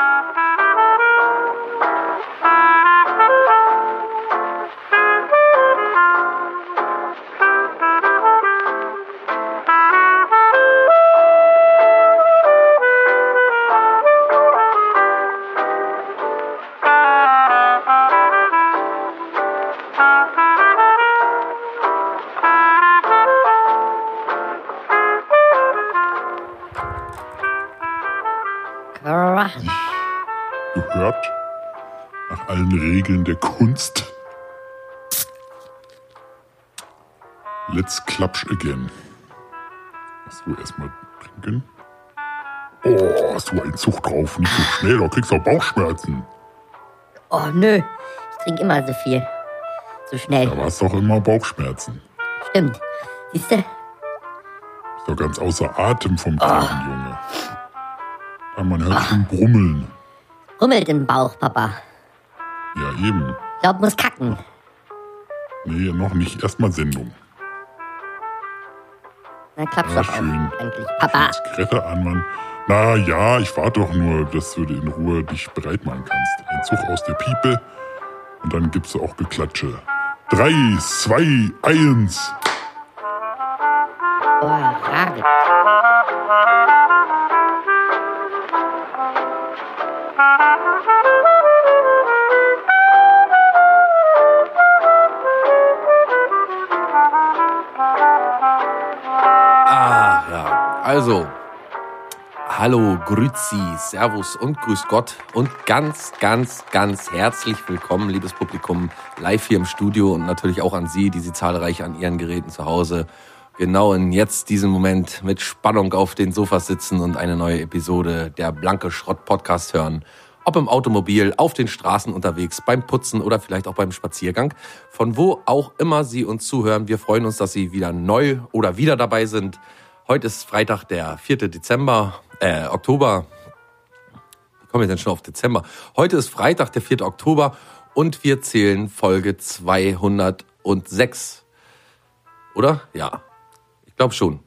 Gehört Clutch again. Achso, erstmal trinken. Oh, hast du einen Zug drauf? Nicht so schnell, da kriegst du auch Bauchschmerzen. Oh, nö. Ich trinke immer so viel. So schnell. Da warst doch immer Bauchschmerzen. Stimmt. Siehst du? Ist doch ganz außer Atem vom Trinken, Junge. Ja, man hört schon brummeln. Rummelt im Bauch, Papa. Ja, eben. Glaub, muss kacken. Nee, noch nicht. Erstmal Sendung. Dann klappt's Ja, doch schön. auf. Endlich. Papa. Zigarette an, Mann. Na ja, ich warte doch nur, dass du in Ruhe dich bereit machen kannst. Ein Zug aus der Piepe und dann gibt's auch Geklatsche. Drei, zwei, eins. Oh, Rage. Hallo, Grüzi, Servus und Grüß Gott und ganz, ganz, ganz herzlich willkommen, liebes Publikum, live hier im Studio und natürlich auch an Sie, die Sie zahlreich an Ihren Geräten zu Hause genau in jetzt diesem Moment mit Spannung auf den Sofas sitzen und eine neue Episode der Blanke Schrott Podcast hören. Ob im Automobil, auf den Straßen unterwegs, beim Putzen oder vielleicht auch beim Spaziergang. Von wo auch immer Sie uns zuhören. Wir freuen uns, dass Sie wieder neu oder wieder dabei sind. Heute ist Freitag, der 4. Dezember, äh, Oktober. Kommen wir denn schon auf Dezember? Heute ist Freitag, der 4. Oktober und wir zählen Folge 206. Oder? Ja. Ich glaube schon.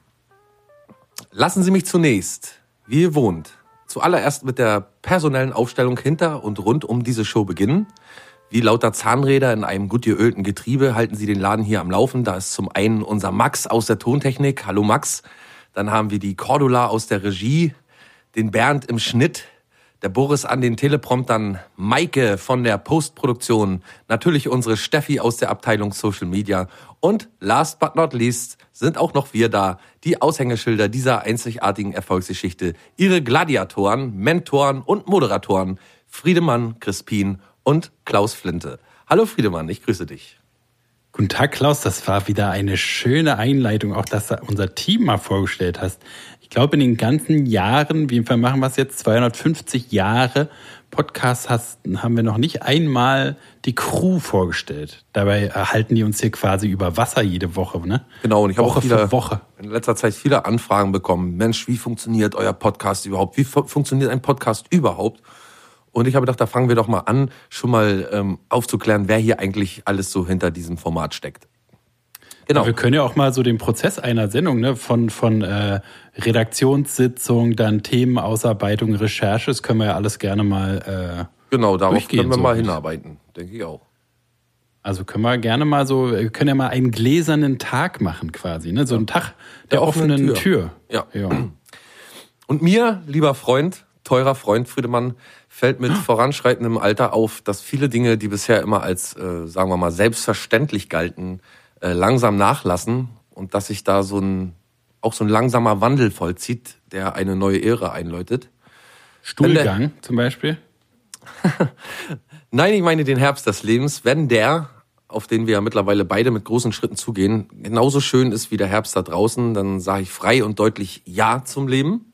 Lassen Sie mich zunächst, wie ihr wohnt, zuallererst mit der personellen Aufstellung hinter und rund um diese Show beginnen. Wie lauter Zahnräder in einem gut geölten Getriebe halten Sie den Laden hier am Laufen. Da ist zum einen unser Max aus der Tontechnik. Hallo Max. Dann haben wir die Cordula aus der Regie, den Bernd im Schnitt, der Boris an den Telepromptern, Maike von der Postproduktion, natürlich unsere Steffi aus der Abteilung Social Media und last but not least sind auch noch wir da, die Aushängeschilder dieser einzigartigen Erfolgsgeschichte, ihre Gladiatoren, Mentoren und Moderatoren, Friedemann, Crispin und Klaus Flinte. Hallo Friedemann, ich grüße dich. Guten Tag, Klaus. Das war wieder eine schöne Einleitung, auch dass du unser Team mal vorgestellt hast. Ich glaube, in den ganzen Jahren, wie viel machen wir es jetzt? 250 Jahre Podcast hast, haben wir noch nicht einmal die Crew vorgestellt. Dabei erhalten die uns hier quasi über Wasser jede Woche, ne? Genau, und ich habe auch viele, Woche. in letzter Zeit viele Anfragen bekommen. Mensch, wie funktioniert euer Podcast überhaupt? Wie fu funktioniert ein Podcast überhaupt? Und ich habe gedacht, da fangen wir doch mal an, schon mal ähm, aufzuklären, wer hier eigentlich alles so hinter diesem Format steckt. Genau. Wir können ja auch mal so den Prozess einer Sendung, ne, von, von äh, Redaktionssitzung, dann Themenausarbeitung, Recherche, das können wir ja alles gerne mal. Äh, Genau, darauf können wir so mal hinarbeiten, denke ich auch. Also können wir gerne mal so, wir können ja mal einen gläsernen Tag machen quasi, ne? So einen Tag der, Der offenen offenen Tür. Tür. Ja. ja. Und mir, lieber Freund, teurer Freund Friedemann, fällt mit voranschreitendem Alter auf, dass viele Dinge, die bisher immer als, äh, sagen wir mal, selbstverständlich galten, äh, langsam nachlassen und dass sich da so ein, auch so ein langsamer Wandel vollzieht, der eine neue Ära einläutet. Stuhlgang zum Beispiel. Nein, ich meine den Herbst des Lebens, wenn der, auf den wir ja mittlerweile beide mit großen Schritten zugehen, genauso schön ist wie der Herbst da draußen, dann sage ich frei und deutlich Ja zum Leben.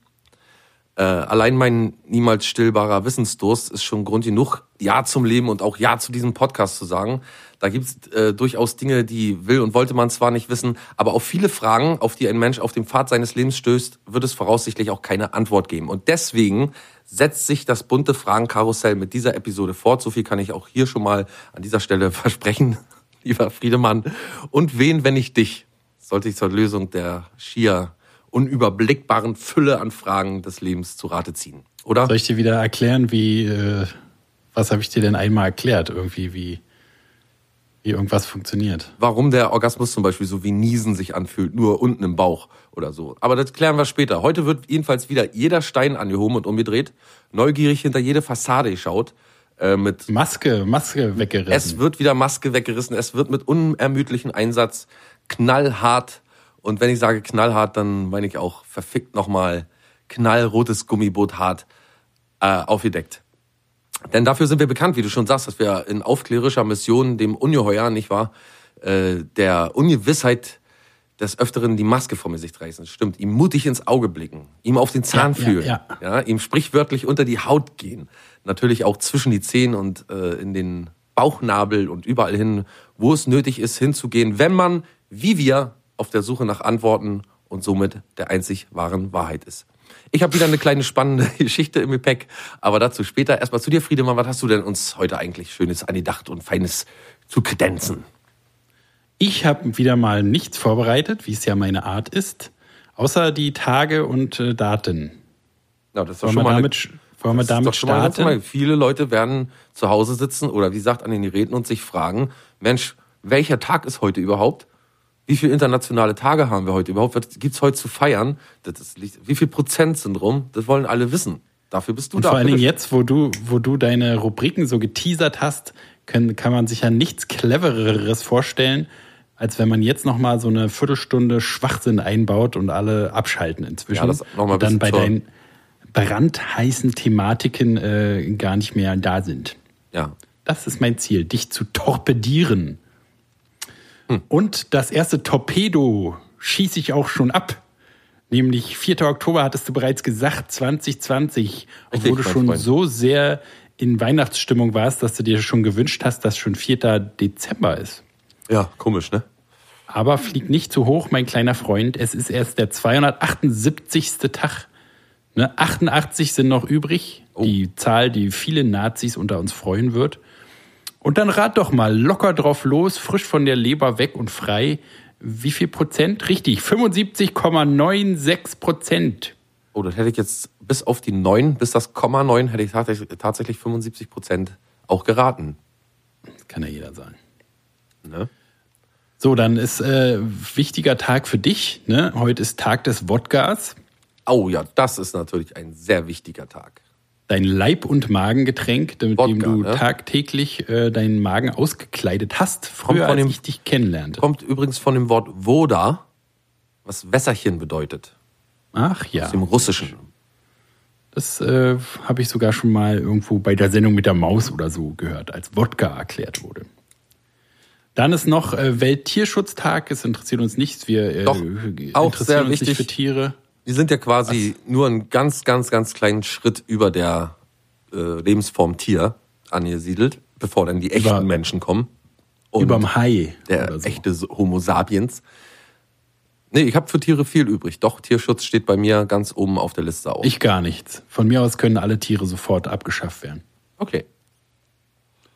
Äh, allein mein niemals stillbarer Wissensdurst ist schon Grund genug, Ja zum Leben und auch Ja zu diesem Podcast zu sagen. Da gibt's äh, durchaus Dinge, die will und wollte man zwar nicht wissen, aber auf viele Fragen, auf die ein Mensch auf dem Pfad seines Lebens stößt, wird es voraussichtlich auch keine Antwort geben. Und deswegen setzt sich das bunte Fragenkarussell mit dieser Episode fort. So viel kann ich auch hier schon mal an dieser Stelle versprechen, lieber Friedemann. Und wen, wenn ich dich, sollte ich zur Lösung der schier unüberblickbaren Fülle an Fragen des Lebens zu Rate ziehen. Oder? Soll ich dir wieder erklären, wie, äh, was habe ich dir denn einmal erklärt? Irgendwie, wie, wie irgendwas funktioniert. Warum der Orgasmus zum Beispiel so wie Niesen sich anfühlt, nur unten im Bauch oder so. Aber das klären wir später. Heute wird jedenfalls wieder jeder Stein angehoben und umgedreht, neugierig hinter jede Fassade geschaut. Äh, mit Maske, Maske weggerissen. es wird wieder Maske weggerissen, es wird mit unermüdlichem Einsatz knallhart. Und wenn ich sage knallhart, dann meine ich auch verfickt nochmal knallrotes Gummiboot hart äh, aufgedeckt. Denn dafür sind wir bekannt, wie du schon sagst, dass wir in aufklärischer Mission dem Ungeheuer, nicht wahr, äh, der Ungewissheit des Öfteren die Maske vom Gesicht reißen. Das stimmt. Ihm mutig ins Auge blicken, ihm auf den Zahn Ja, ja, fühlen, ja. ja, ihm sprichwörtlich unter die Haut gehen. Natürlich auch zwischen die Zehen und äh, in den Bauchnabel und überall hin, wo es nötig ist, hinzugehen, wenn man, wie wir, auf der Suche nach Antworten und somit der einzig wahren Wahrheit ist. Ich habe wieder eine kleine spannende Geschichte im Gepäck, aber dazu später. Erstmal zu dir, Friedemann, was hast du denn uns heute eigentlich Schönes angedacht und Feines zu kredenzen? Ich habe wieder mal nichts vorbereitet, wie es ja meine Art ist, außer die Tage und äh, Daten. Ja, das Wollen schon mal damit, sch- wollen wir damit mal starten? normal. Viele Leute werden zu Hause sitzen oder wie gesagt an den Geräten und sich fragen, Mensch, welcher Tag ist heute überhaupt? Wie viele internationale Tage haben wir heute überhaupt? Was gibt's heute zu feiern? Das ist, wie viel Prozent sind rum? Das wollen alle wissen. Dafür bist du Und da. vor allen Dingen jetzt, wo du, wo du deine Rubriken so geteasert hast, können, kann man sich ja nichts Clevereres vorstellen, als wenn man jetzt noch mal so eine Viertelstunde Schwachsinn einbaut und alle abschalten inzwischen. Ja, das noch mal und dann bei bisschen deinen brandheißen Thematiken äh, gar nicht mehr da sind. Ja. Das ist mein Ziel, dich zu torpedieren. Und das erste Torpedo schieße ich auch schon ab. Nämlich 4. Oktober hattest du bereits gesagt, 2020. Obwohl du schon Freund. so sehr in Weihnachtsstimmung warst, dass du dir schon gewünscht hast, dass schon 4. Dezember ist. Ja, komisch, ne? Aber flieg nicht zu hoch, mein kleiner Freund. Es ist erst der 278. Tag. Ne, 88 sind noch übrig. Die Zahl, die viele Nazis unter uns freuen wird. Und dann rat doch mal locker drauf los, frisch von der Leber weg und frei. Wie viel Prozent? Richtig, 75,96 Prozent. Oh, das hätte ich jetzt bis auf die 9, bis das Komma 9, hätte ich tatsächlich, tatsächlich 75 Prozent auch geraten. Das kann ja jeder sagen. Ne? So, dann ist äh, wichtiger Tag für dich. Ne? Heute ist Tag des Wodkas. Oh ja, das ist natürlich ein sehr wichtiger Tag. Dein Leib- und Magengetränk, mit dem Wodka, du ne? tagtäglich äh, deinen Magen ausgekleidet hast, früher von als dem- ich dich kennenlernte. Kommt übrigens von dem Wort Voda, was Wässerchen bedeutet. Ach ja, Aus dem Russischen. das äh, habe ich sogar schon mal irgendwo bei der Sendung mit der Maus oder so gehört, als Wodka erklärt wurde. Dann ist noch äh, Welttierschutztag. Es interessiert uns nichts. Wir äh, Doch, auch interessieren sehr uns wichtig. nicht für Tiere. Die sind ja quasi nur einen ganz, ganz, ganz kleinen Schritt über der äh, Lebensform Tier angesiedelt, bevor dann die echten Über- Menschen kommen. Und Überm Hai. der oder so. echte Homo sapiens. Nee, ich habe für Tiere viel übrig. Doch, Tierschutz steht bei mir ganz oben auf der Liste auch. Ich gar nichts. Von mir aus können alle Tiere sofort abgeschafft werden. okay.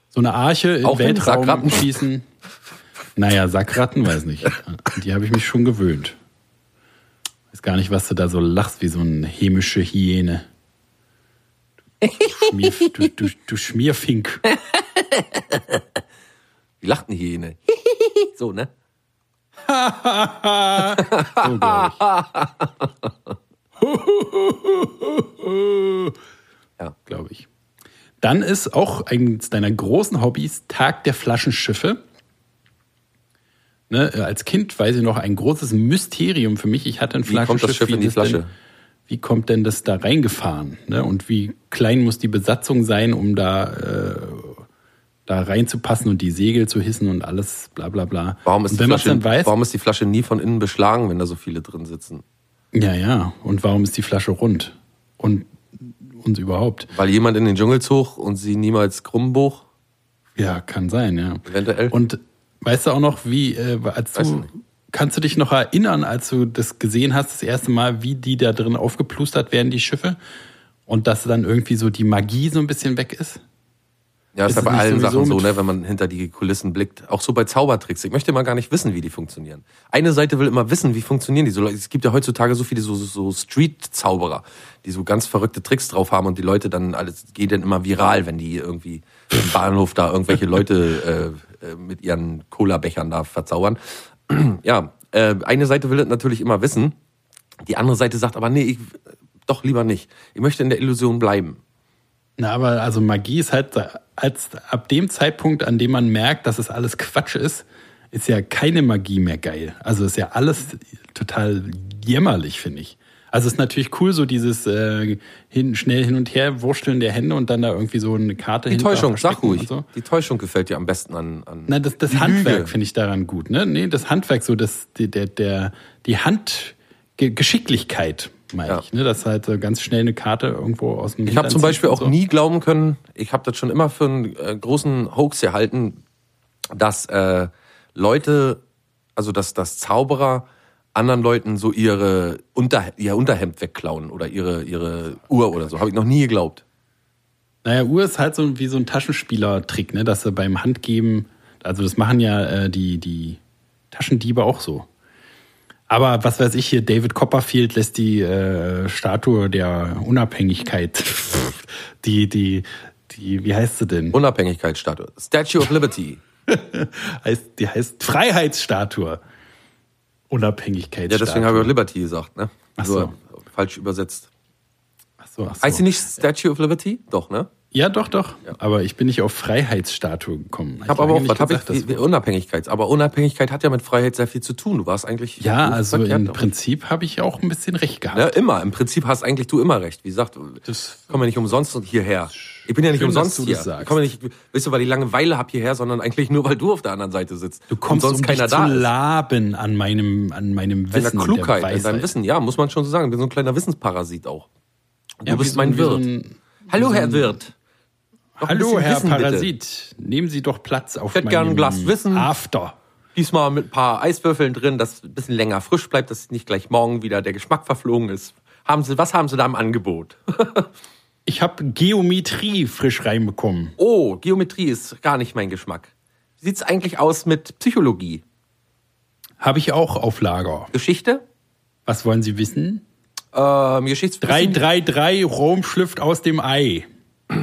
So eine Arche im Auch Weltraum Sackratten? schießen. Naja, Sackratten weiß nicht. Die habe ich mich schon gewöhnt. Weiß gar nicht, was du da so lachst wie so eine hämische Hyäne. Du, Schmier, du, du, du Schmierfink. Wie lacht eine Hyäne? so, ne? So, glaub ich. Ja. Glaube ich. Dann ist auch eines deiner großen Hobbys Tag der Flaschenschiffe. Ne, als Kind weiß ich noch ein großes Mysterium für mich. Ich hatte ein Wie kommt das Schiff in die das denn- Flasche? wie kommt denn das da reingefahren? Ne? Und wie klein muss die Besatzung sein, um da, äh, da reinzupassen und die Segel zu hissen und alles, bla bla bla. Warum ist, die Flasche, weiß, warum ist die Flasche nie von innen beschlagen, wenn da so viele drin sitzen? ja, ja. Und warum ist die Flasche rund? Und, und überhaupt. Weil jemand in den Dschungel zog und sie niemals krumm bog? Ja, kann sein, ja. Eventuell. Und weißt du auch noch, wie, äh, als Weiß du, kannst du dich noch erinnern, als du das gesehen hast, das erste Mal, wie die da drin aufgeplustert werden, die Schiffe? Und dass dann irgendwie so die Magie so ein bisschen weg ist? Ja, ist Ist ja bei allen Sachen so, ne, wenn man hinter die Kulissen blickt. Auch so bei Zaubertricks. Ich möchte mal gar nicht wissen, wie die funktionieren. Eine Seite will immer wissen, wie funktionieren die. So, es gibt ja heutzutage so viele so, so Street-Zauberer, die so ganz verrückte Tricks drauf haben und die Leute dann alles geht dann immer viral, wenn die irgendwie im Bahnhof da irgendwelche Leute äh, mit ihren Cola-Bechern da verzaubern. ja, äh, eine Seite will das natürlich immer wissen. Die andere Seite sagt aber, nee, ich, doch lieber nicht. Ich möchte in der Illusion bleiben. Na, aber also Magie ist halt als ab dem Zeitpunkt, an dem man merkt, dass es alles Quatsch ist, ist ja keine Magie mehr geil. Also ist ja alles total jämmerlich, finde ich. Also ist natürlich cool, so dieses äh, hin, schnell hin und her wursteln der Hände und dann da irgendwie so eine Karte Die Täuschung, sag ruhig. So. Die Täuschung gefällt dir am besten an. an Na, das, das Handwerk finde ich daran gut, ne? Nee, das Handwerk, so das, die, der, der, die Handgeschicklichkeit, meine Ja. ich, ne? Dass halt so ganz schnell eine Karte irgendwo aus dem Ich habe zum Beispiel auch so. nie glauben können, ich habe das schon immer für einen äh, großen Hoax gehalten, dass äh, Leute, also dass, dass Zauberer anderen Leuten so ihre Unter, ihr Unterhemd wegklauen oder ihre, ihre Uhr oder so. Habe ich noch nie geglaubt. Naja, Uhr ist halt so wie so ein Taschenspieler-Trick, ne? Dass sie beim Handgeben, also das machen ja äh, die, die Taschendiebe auch so. Aber was weiß ich hier, David Copperfield lässt die äh, Statue der Unabhängigkeit, die, die, die, wie heißt sie denn? Unabhängigkeitsstatue. Statue of Liberty. heißt, die heißt Freiheitsstatue. Ja, Unabhängigkeitsstatue. deswegen habe ich auch Liberty gesagt, ne? Ach so. Falsch übersetzt. Ach so, ach so. Heißt sie nicht Statue of Liberty? Doch, ne? Ja, doch, doch. Aber ich bin nicht auf Freiheitsstatue gekommen. Ich habe aber auch, was habe ich, wie- wie Unabhängigkeit. Aber Unabhängigkeit hat ja mit Freiheit sehr viel zu tun. Du warst eigentlich. Ja, also verkehrt im. Prinzip habe ich auch ein bisschen recht gehabt. Ne, immer. Im Prinzip hast eigentlich du immer recht. Wie gesagt, Das- komm ja nicht umsonst hierher. Ich bin ja nicht Schön, dass umsonst du hier. das sagst. Ich komme nicht, weißt du, weil ich Langeweile hab hierher, sondern eigentlich nur, weil du auf der anderen Seite sitzt. Du kommst sonst um keiner dich da zu laben an meinem, an meinem Deiner Wissen. und Klugheit, in deinem. Wissen. Ja, muss man schon so sagen. Ich bin so ein kleiner Wissensparasit auch. Du Ja, bist mein Wirt. ein- Hallo, so Herr Wirt. Ein Hallo, Herr Wissen, bitte. Parasit. Nehmen Sie doch Platz auf hätte meinem gern ein Glas Wissen. After. Diesmal mit ein paar Eiswürfeln drin, dass es ein bisschen länger frisch bleibt, dass nicht gleich morgen wieder der Geschmack verflogen ist. Haben Sie, was haben Sie da im Angebot? Ich habe Geometrie frisch reinbekommen. Oh, Geometrie ist gar nicht mein Geschmack. Wie sieht's eigentlich aus mit Psychologie? Habe ich auch auf Lager. Geschichte? Was wollen Sie wissen? Ähm, Geschichtswissen? 333 Rom schlüpft aus dem Ei.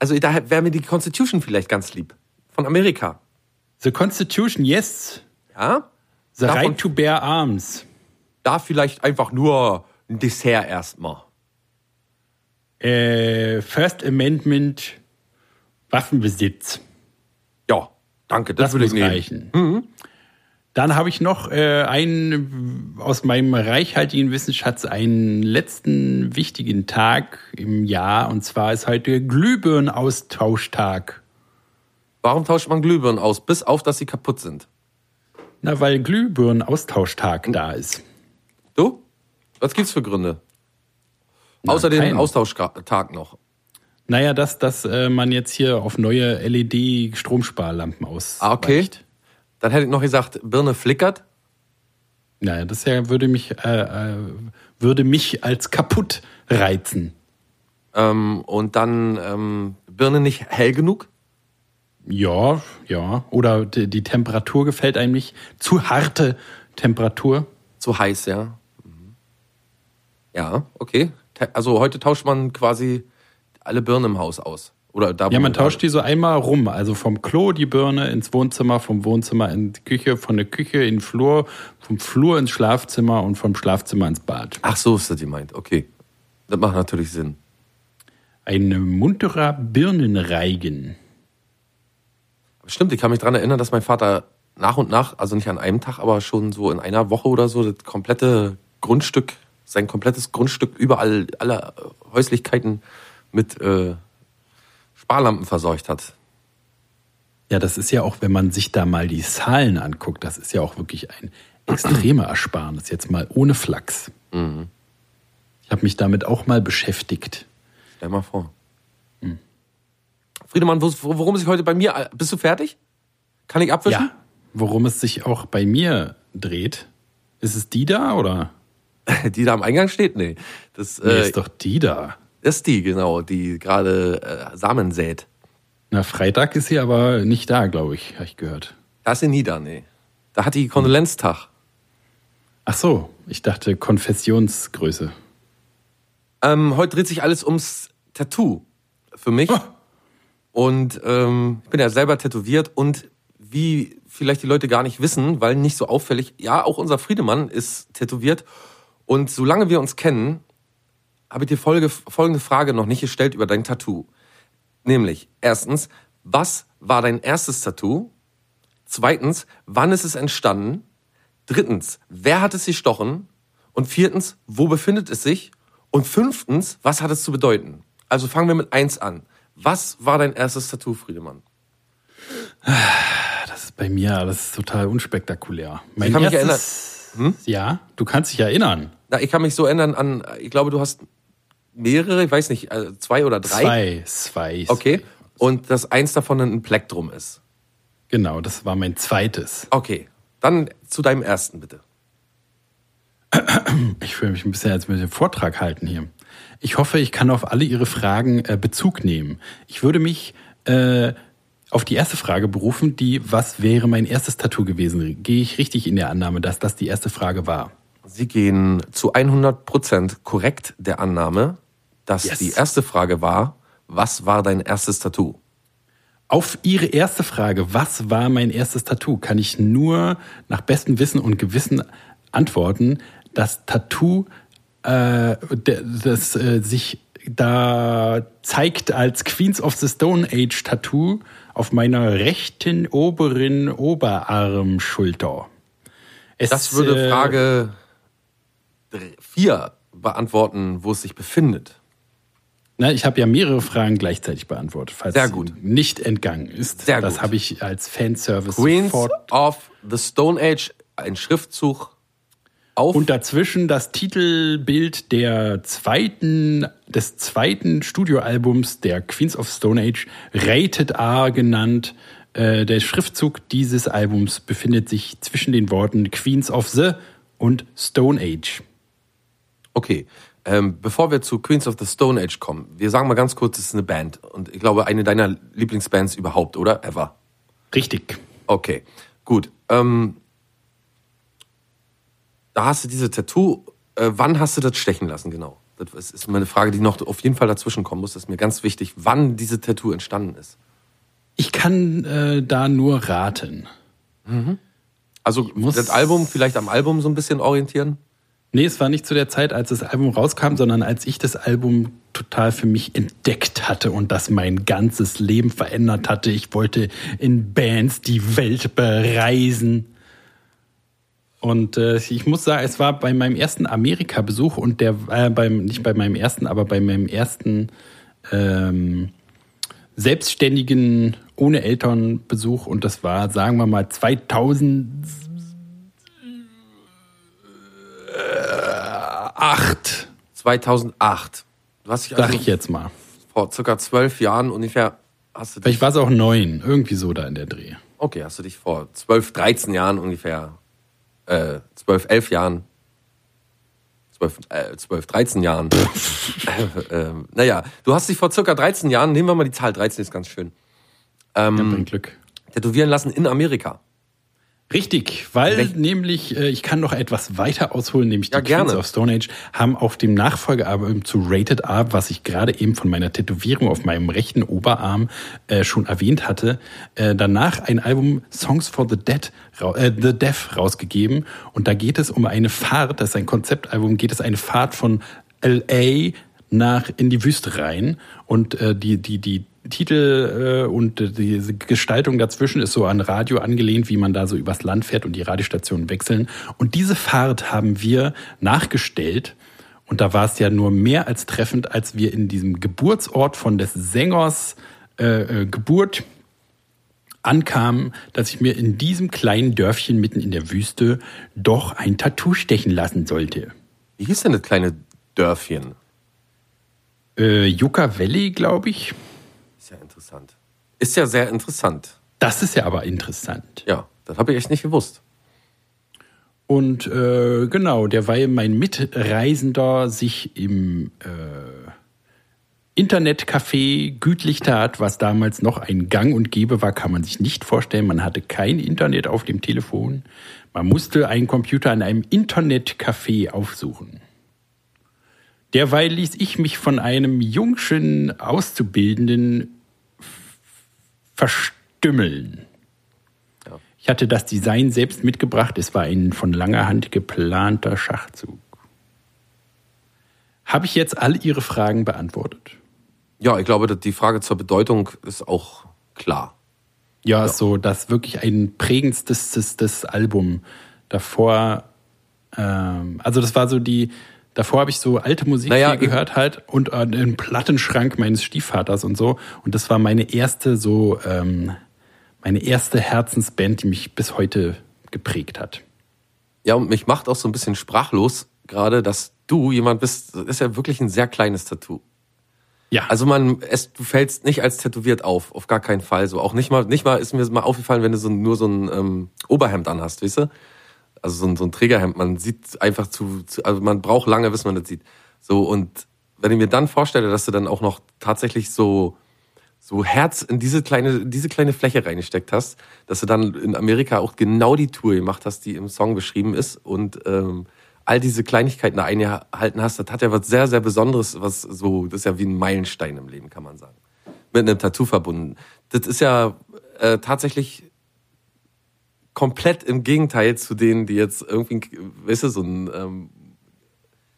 Also da wäre mir die Constitution vielleicht ganz lieb. Von Amerika. The Constitution, yes. Ja? The Davon- right to bear arms. Da vielleicht einfach nur ein Dessert erstmal. Äh, First Amendment Waffenbesitz. Ja, danke, das, Das würde ich nehmen. reichen. Dann habe ich noch äh, einen aus meinem reichhaltigen Wissensschatz einen letzten wichtigen Tag im Jahr und zwar ist heute Glühbirnenaustauschtag. Warum tauscht man Glühbirnen aus, bis auf, dass sie kaputt sind? Na, weil Glühbirnenaustauschtag da ist. Du? Was gibt's für Gründe? Na, Außer den keinen. Austauschtag noch. Naja, dass, dass äh, man jetzt hier auf neue LED-Stromsparlampen ausweicht. Ah, okay. Dann hätte ich noch gesagt, Birne flickert. Naja, das ja, würde mich äh, äh, würde mich als kaputt reizen. Ähm, und dann ähm, Birne nicht hell genug. Ja, ja. Oder die, die Temperatur gefällt einem nicht. Zu harte Temperatur. Zu heiß, ja. Mhm. Ja, okay. Also heute tauscht man quasi alle Birnen im Haus aus. Oder da, Ja, man tauscht die so einmal rum. Also vom Klo die Birne ins Wohnzimmer, vom Wohnzimmer in die Küche, von der Küche in den Flur, vom Flur ins Schlafzimmer und vom Schlafzimmer ins Bad. Ach so, ist das gemeint. Okay. Das macht natürlich Sinn. Ein munterer Birnenreigen. Stimmt, ich kann mich daran erinnern, dass mein Vater nach und nach, also nicht an einem Tag, aber schon so in einer Woche oder so, das komplette Grundstück, sein komplettes Grundstück, überall, alle Häuslichkeiten mit äh, Sparlampen verseucht hat. Ja, das ist ja auch, wenn man sich da mal die Zahlen anguckt, das ist ja auch wirklich ein extremer Ersparnis, jetzt mal ohne Flachs. Ich habe mich damit auch mal beschäftigt. Stell mal vor. Friedemann, wo- worum sich heute bei mir. Bist du fertig? Kann ich abwischen? Ja, worum es sich auch bei mir dreht. Ist es die da oder? Die da am Eingang steht? Nee. Das, Nee, äh, ist doch die da. Das ist die, genau, die gerade äh, Samen sät. Na, Freitag ist sie aber nicht da, glaube ich, habe ich gehört. Da ist sie nie da, nee. Da hat die Kondolenztag. Ach so, ich dachte Konfessionsgröße. Ähm, heute dreht sich alles ums Tattoo für mich. Oh. Und ähm, ich bin ja selber tätowiert und wie vielleicht die Leute gar nicht wissen, weil nicht so auffällig, ja, auch unser Friedemann ist tätowiert. Und solange wir uns kennen, habe ich dir folge, folgende Frage noch nicht gestellt über dein Tattoo. Nämlich, erstens, was war dein erstes Tattoo? Zweitens, wann ist es entstanden? Drittens, wer hat es gestochen? Und viertens, wo befindet es sich? Und fünftens, was hat es zu bedeuten? Also fangen wir mit eins an. Was war dein erstes Tattoo, Friedemann? Das ist bei mir alles total unspektakulär. Mein Ich kann mich erstes, Ja, du kannst dich erinnern. Na, ich kann mich so erinnern an, ich glaube, du hast mehrere, ich weiß nicht, äh, zwei oder drei. Zwei, zwei. Okay. Und dass eins davon ein Plektrum ist. Genau, das war mein zweites. Okay. Dann zu deinem ersten, bitte. Ich fühle mich ein bisschen, als würde ich einen Vortrag halten hier. Ich hoffe, ich kann auf alle Ihre Fragen äh, Bezug nehmen. Ich würde mich äh, auf die erste Frage berufen, die, was wäre mein erstes Tattoo gewesen? Gehe ich richtig in der Annahme, dass das die erste Frage war? Sie gehen zu 100% korrekt der Annahme, dass Yes. die erste Frage war, was war dein erstes Tattoo? Auf Ihre erste Frage, was war mein erstes Tattoo, kann ich nur nach bestem Wissen und Gewissen antworten, das Tattoo, äh, das äh, sich da zeigt als Queens of the Stone Age Tattoo auf meiner rechten oberen Oberarmschulter. Es, Das würde äh, Frage 4 beantworten, wo es sich befindet. Na, ich habe ja mehrere Fragen gleichzeitig beantwortet, falls Sehr es gut. Nicht entgangen ist. Sehr das habe ich als Fanservice Queens sofort of the Stone Age, ein Schriftzug auf. Und dazwischen das Titelbild der zweiten, des zweiten Studioalbums der Queens of Stone Age, Rated R genannt. Äh, der Schriftzug dieses Albums befindet sich zwischen den Worten Queens of the und Stone Age. Okay, ähm, bevor wir zu Queens of the Stone Age kommen, wir sagen mal ganz kurz, es ist eine Band. Und ich glaube, eine deiner Lieblingsbands überhaupt, oder? Ever. Richtig. Okay, gut. Ähm, da hast du diese Tattoo. Äh, wann hast du das stechen lassen, genau? Das ist- meine Frage, die noch auf jeden Fall dazwischen kommen muss. Das ist mir ganz wichtig, wann diese Tattoo entstanden ist. Ich kann äh, da nur raten. Also muss- das Album, vielleicht am Album so ein bisschen orientieren? Nee, es war nicht zu der Zeit, als das Album rauskam, sondern als ich das Album total für mich entdeckt hatte und das mein ganzes Leben verändert hatte. Ich wollte in Bands die Welt bereisen. Und äh, ich muss sagen, es war bei meinem ersten Amerika-Besuch und der äh, beim nicht bei meinem ersten, aber bei meinem ersten ähm, selbstständigen ohne Elternbesuch und das war, sagen wir mal, 2008. 2008. Du hast dich also Sag ich jetzt mal. vor circa zwölf Jahren ungefähr, hast du dich, Vielleicht war es auch neun, irgendwie so da in der Dreh. okay, hast du dich vor zwölf, 13 Jahren ungefähr, äh, zwölf, elf Jahren, zwölf, äh, zwölf, 13 Jahren, äh, äh, naja, du hast dich vor circa 13 Jahren, nehmen wir mal die Zahl 13, ist ganz schön, ähm, bringt Glück. tätowieren lassen in Amerika. Richtig, weil Welch- nämlich, äh, ich kann noch etwas weiter ausholen, nämlich Ja, die Queens gerne. of Stone Age haben auf dem Nachfolgealbum zu Rated R, was ich gerade eben von meiner Tätowierung auf meinem rechten Oberarm äh, schon erwähnt hatte, äh, danach ein Album Songs for the Dead, äh, The Deaf rausgegeben. Und da geht es um eine Fahrt, das ist ein Konzeptalbum, geht es eine Fahrt von LA nach in die Wüste rein. Und äh, die, die, die Titel äh, und diese Gestaltung dazwischen ist so an Radio angelehnt, wie man da so übers Land fährt und die Radiostationen wechseln. Und diese Fahrt haben wir nachgestellt. Und da war es ja nur mehr als treffend, als wir in diesem Geburtsort von des Sängers äh, äh, Geburt ankamen, dass ich mir in diesem kleinen Dörfchen mitten in der Wüste doch ein Tattoo stechen lassen sollte. Wie hieß denn das kleine Dörfchen? Äh, Yucca Valley, glaube ich. Ist ja interessant. Ist ja sehr interessant. Das ist ja aber interessant. Ja, das habe ich echt nicht gewusst. Und äh, genau, derweil mein Mitreisender sich im, äh, Internetcafé Gütlichtat, was damals noch ein Gang und Gäbe war, kann man sich nicht vorstellen. Man hatte kein Internet auf dem Telefon. Man musste einen Computer in einem Internetcafé aufsuchen. Derweil ließ ich mich von einem jungschen Auszubildenden verstümmeln. Ja. Ich hatte das Design selbst mitgebracht. Es war ein von langer Hand geplanter Schachzug. Habe ich jetzt alle Ihre Fragen beantwortet? Ja, ich glaube, die Frage zur Bedeutung ist auch klar. Ja, so das wirklich ein prägendstes das, das Album. Davor, ähm, also das war so die, davor habe ich so alte Musik Naja, gehört halt und äh, im Plattenschrank meines Stiefvaters und so. Und das war meine erste so, ähm, meine erste Herzensband, die mich bis heute geprägt hat. Ja, und mich macht auch so ein bisschen sprachlos, gerade, dass du jemand bist, das ist ja wirklich ein sehr kleines Tattoo. Ja, Also man, es, du fällst nicht als tätowiert auf, auf gar keinen Fall. So auch nicht mal, nicht mal ist mir mal aufgefallen, wenn du so, nur so ein ähm, Oberhemd anhast, weißt du? Also so ein, so ein Trägerhemd. Man sieht einfach zu, zu, also man braucht lange, bis man das sieht. So und wenn ich mir dann vorstelle, dass du dann auch noch tatsächlich so so Herz in diese kleine, in diese kleine Fläche reingesteckt hast, dass du dann in Amerika auch genau die Tour gemacht hast, die im Song beschrieben ist und ähm, all diese Kleinigkeiten da eingehalten hast, das hat ja was sehr, sehr Besonderes, was so, das ist ja wie ein Meilenstein im Leben, kann man sagen. Mit einem Tattoo verbunden. Das ist ja äh, tatsächlich komplett im Gegenteil zu denen, die jetzt irgendwie, weißt du, so ein, ähm,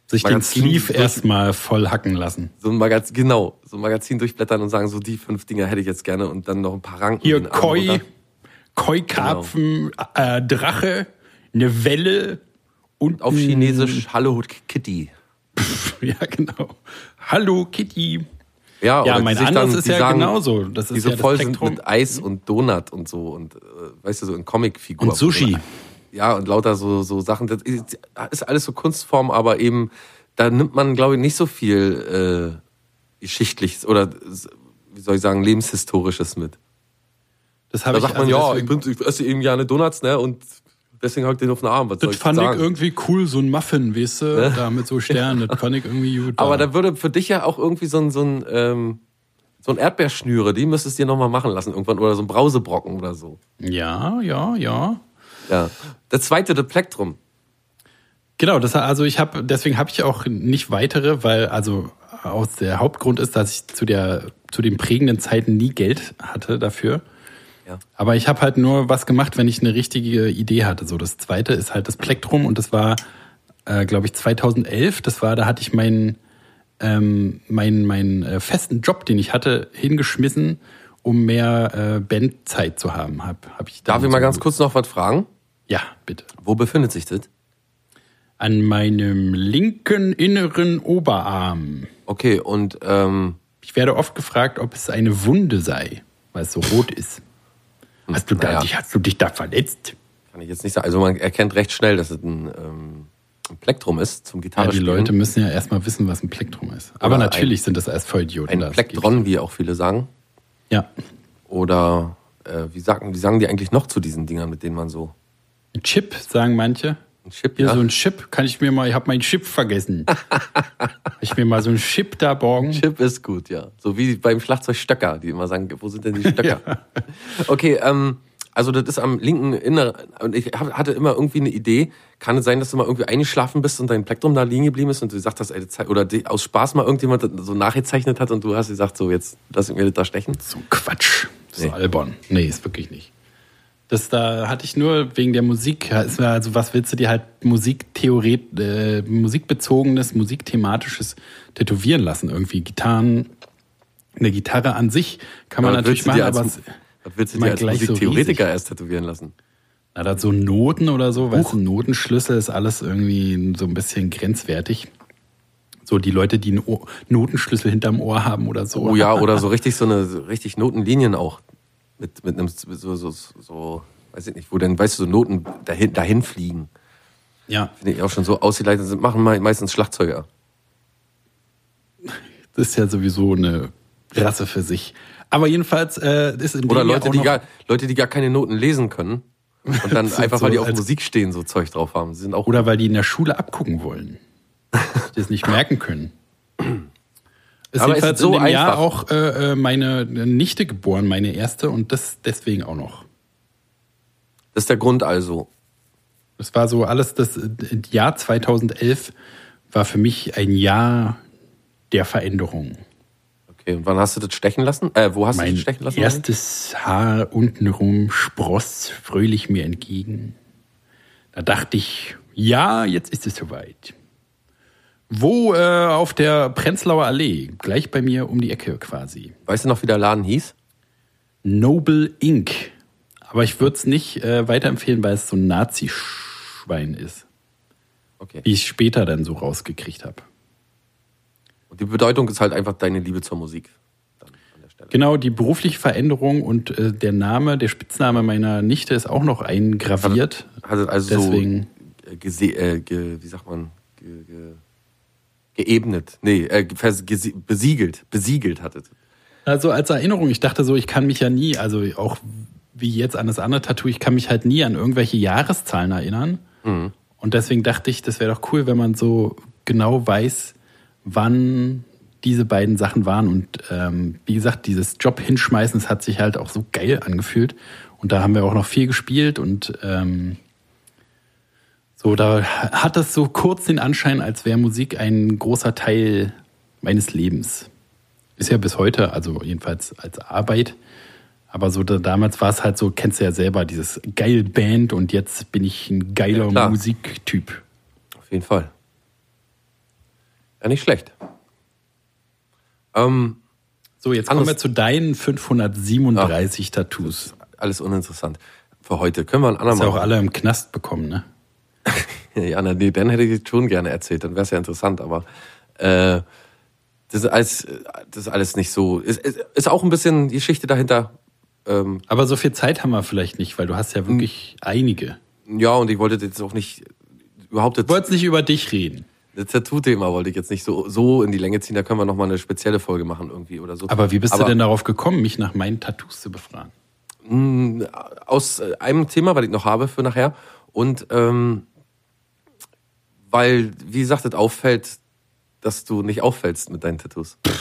sich den Magazin Sleeve durch- erstmal voll hacken lassen. so ein Magazin, genau, so ein Magazin durchblättern und sagen, so die fünf Dinger hätte ich jetzt gerne und dann noch ein paar Ranken. Hier den Koi. Koi-Karpfen, äh, Drache, eine Welle und Auf Chinesisch Hallo Kitty. Ja, genau. Hallo Kitty. Ja, Ja, mein die anderes dann- ist die ja sagen, genauso. Das Die ist so ja voll sind mit Eis und Donut und so und äh, weißt du, so in Comicfiguren. Und Sushi. Ja, und lauter so, so Sachen. Das ist alles so Kunstform, aber eben, da nimmt man, glaube ich, nicht so viel äh, Geschichtliches oder wie soll ich sagen, Lebenshistorisches mit. Das habe Da ich sagt man, also ja, ich, bin, ich esse eben gerne Donuts, ne? Und deswegen hab ich den auf den Arm. Was soll Das ich fand sagen? ich irgendwie cool, so ein Muffin, weißt du, da mit so Sternen, das fand ich irgendwie gut. Aber da würde für dich ja auch irgendwie so ein, so ein, ähm, so ein Erdbeerschnüre, die müsstest du dir nochmal machen lassen irgendwann. Oder so ein Brausebrocken oder so. Ja, ja, ja. Ja. Der zweite, das Plektrum. Genau, das also ich habe deswegen habe ich auch nicht weitere, weil also aus der Hauptgrund ist, dass ich zu der zu den prägenden Zeiten nie Geld hatte dafür. Ja. Aber ich habe halt nur was gemacht, wenn ich eine richtige Idee hatte. So das zweite ist halt das Plektrum und das war äh, glaube ich 2011, das war da hatte ich meinen ähm, meinen meinen äh, festen Job, den ich hatte, hingeschmissen, um mehr äh, Bandzeit zu haben. Hab, hab ich Darf ich mal so- ganz kurz noch was fragen? Ja, bitte. Wo befindet sich das? An meinem linken inneren Oberarm. Okay, und ähm, Ich werde oft gefragt, ob es eine Wunde sei, weil es so rot ist. Hast du, da, naja. dich, hast du dich da verletzt? kann ich jetzt nicht sagen. Also man erkennt recht schnell, dass es ein, ähm, ein Plektrum ist zum Ja, Gitarre die Leute müssen ja erstmal wissen, was ein Plektrum ist. Aber Oder natürlich sind das erst Vollidioten. Ein Plektron, wie auch viele sagen. Ja. Oder äh, wie, sagen, wie sagen die eigentlich noch zu diesen Dingern, mit denen man so Ein Chip, sagen manche. Ein Chip, Hier ja? so ein Chip, kann ich mir mal, ich habe meinen Chip vergessen. ich mir mal so ein Chip da borgen. Chip ist gut, ja. So wie beim Schlagzeug Stöcker, die immer sagen, wo sind denn die Stöcker? Okay, ähm, also das ist am linken Inneren. Und ich hatte immer irgendwie eine Idee. Kann es sein, dass du mal irgendwie eingeschlafen bist und dein Plektrum da liegen geblieben ist und du ey, das oder aus Spaß mal irgendjemand so nachgezeichnet hat und du hast gesagt, so jetzt lass ich mir das da stechen? So Quatsch. So Nee. albern. Nee, ist wirklich nicht. Das da hatte ich nur wegen der Musik. Also was willst du dir halt Musiktheoret, äh, musikbezogenes, musikthematisches tätowieren lassen? Irgendwie Gitarren, eine Gitarre an sich kann man was natürlich machen, als, aber es, was willst du dir als so Musiktheoretiker riesig. erst tätowieren lassen? na, das so Noten oder so, weißt du, Notenschlüssel ist alles irgendwie so ein bisschen grenzwertig. So die Leute, die einen Ohr, Notenschlüssel hinterm Ohr haben oder so. Oh ja, oder so richtig so eine so richtig Notenlinien auch. Mit, mit einem so, so, so, weiß ich nicht, wo dann, weißt du, so Noten dahin, dahin fliegen. Ja, Finde ich auch schon so ausgeleitet sind, machen me- meistens Schlagzeuger. Das ist ja sowieso eine Rasse für sich. Aber jedenfalls äh, ist in Oder Leute, die gar, Leute, die gar keine Noten lesen können. Und dann So- einfach, weil so die auf Musik stehen, so Zeug drauf haben. Sie sind auch oder weil die in der Schule abgucken wollen, die das nicht merken können. Ist Aber es jedenfalls ist so in dem Jahr einfach. auch äh, äh, meine Nichte geboren, meine erste, und das deswegen auch noch. Das ist der Grund also. Das war so alles, das Jahr 2011 war für mich ein Jahr der Veränderung. Okay, und wann hast du das stechen lassen? Äh, wo hast du Mein das stechen lassen? erstes Haar untenrum spross fröhlich mir entgegen. Da dachte ich, ja, jetzt ist es soweit. Wo? Äh, auf der Prenzlauer Allee, gleich bei mir um die Ecke quasi. Weißt du noch, wie der Laden hieß? Noble Inc. Aber ich würde es nicht äh, weiterempfehlen, weil es so ein Nazi-Schwein ist. Okay. Wie ich später dann so rausgekriegt habe. Und die Bedeutung ist halt einfach deine Liebe zur Musik. Dann an der Stelle. Genau, die berufliche Veränderung und äh, der Name, der Spitzname meiner Nichte ist auch noch eingraviert. Hat es also Deswegen. so äh, wie sagt man, ge ge geebnet, nee, äh, besiegelt, besiegelt hat es. Also als Erinnerung, ich dachte so, ich kann mich ja nie, also auch wie jetzt an das andere Tattoo, ich kann mich halt nie an irgendwelche Jahreszahlen erinnern. Und deswegen dachte ich, das wäre doch cool, wenn man so genau weiß, wann diese beiden Sachen waren. Und ähm, wie gesagt, dieses Job hinschmeißen, das hat sich halt auch so geil angefühlt. Und da haben wir auch noch viel gespielt und ähm, so, da hat es so kurz den Anschein, als wäre Musik ein großer Teil meines Lebens. Ist ja bis heute, also jedenfalls als Arbeit. Aber so da, damals war es halt so, kennst du ja selber, dieses geil Band und jetzt bin ich ein geiler Ja. Musiktyp. Auf jeden Fall. Ja, nicht schlecht. Ähm, So, jetzt kommen wir zu deinen 537 Tattoos. alles uninteressant. Für heute können wir ein Hast ja auch andermal. alle im Knast bekommen, ne? Ja, na, nee, dann hätte ich es schon gerne erzählt, dann wäre es ja interessant, aber äh, das ist alles, das ist alles nicht so. Ist, ist, ist auch ein bisschen die Geschichte dahinter. Ähm, Aber so viel Zeit haben wir vielleicht nicht, weil du hast ja wirklich einige. ja, und ich wollte jetzt auch nicht überhaupt das, Du wolltest nicht über dich reden. das Tattoo-Thema wollte ich jetzt nicht so, so in die Länge ziehen. Da können wir nochmal eine spezielle Folge machen irgendwie oder so. Aber wie bist Aber du denn darauf gekommen, mich nach meinen Tattoos zu befragen? aus äh, einem Thema, was ich noch habe für nachher. Und ähm, weil, wie gesagt, es auffällt, dass du nicht auffällst mit deinen Tattoos. Ja,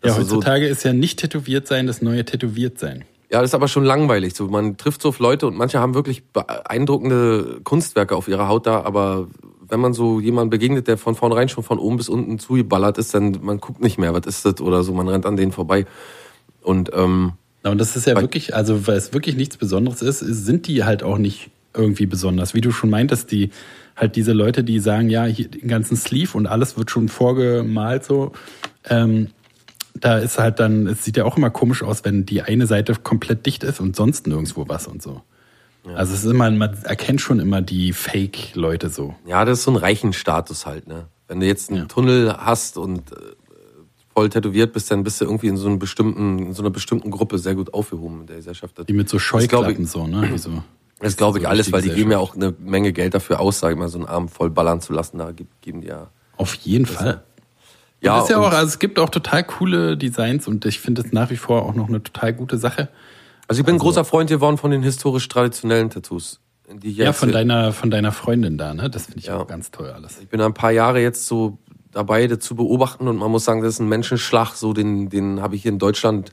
Dass du so- heutzutage ist ja nicht tätowiert sein das neue tätowiert sein. Ja, das ist aber schon langweilig. So, man trifft so auf Leute und manche haben wirklich beeindruckende Kunstwerke auf ihrer Haut da, aber wenn man so jemanden begegnet, der von vornherein schon von oben bis unten zugeballert ist, dann man guckt nicht mehr, was ist das oder so, man rennt an denen vorbei. Und ähm, Na, und das ist ja wirklich, also weil es wirklich nichts Besonderes ist, ist, sind die halt auch nicht irgendwie besonders. Wie du schon meintest, die halt diese Leute, die sagen, ja, hier den ganzen Sleeve und alles wird schon vorgemalt so. Ähm, da ist halt dann, es sieht ja auch immer komisch aus, wenn die eine Seite komplett dicht ist und sonst nirgendwo was und so. Also es ist immer, man erkennt schon immer die Fake-Leute so. ja, das ist so ein reichen Status halt, ne? Wenn du jetzt einen Tunnel hast und äh, voll tätowiert bist, dann bist du irgendwie in so einem bestimmten, in so einer bestimmten Gruppe sehr gut aufgehoben in der Gesellschaft. Die mit so Scheuklappen ich- so, ne? So. Das glaube ich so alles, weil die geben ja auch eine Menge Geld dafür aus, sag ich mal, so einen Arm voll ballern zu lassen. Da geben die ja. Auf jeden Fall. Ja, ist ja auch, also es gibt auch total coole Designs und ich finde es nach wie vor auch noch eine total gute Sache. Also ich bin ein großer Freund geworden von den historisch traditionellen Tattoos. Die Ja, von deiner, von deiner Freundin da, ne? Das finde ich Ja. auch ganz toll alles. Ich bin ein paar Jahre jetzt so dabei, das zu beobachten und man muss sagen, das ist ein Menschenschlag, so den, den habe ich hier in Deutschland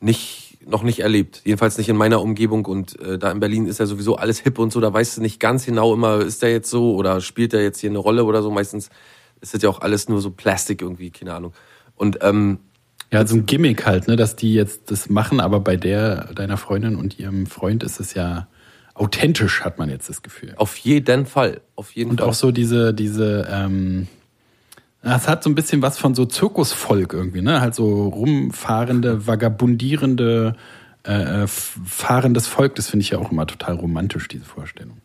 nicht, noch nicht erlebt. Jedenfalls nicht in meiner Umgebung und äh, da in Berlin ist ja sowieso alles hip und so, da weißt du nicht ganz genau immer, ist der jetzt so oder spielt der jetzt hier eine Rolle oder so. Meistens ist das ja auch alles nur so Plastik irgendwie, keine Ahnung. Und ähm, Ja, so ein Gimmick halt, ne, dass die jetzt das machen, aber bei der, deiner Freundin und ihrem Freund ist es ja authentisch, hat man jetzt das Gefühl. auf jeden Fall, auf jeden Und Fall. auch so diese, diese, ähm, es hat so ein bisschen was von so Zirkusvolk irgendwie, ne? Halt so rumfahrende, vagabundierende, äh, äh, fahrendes Volk, das finde ich ja auch immer total romantisch, diese Vorstellung.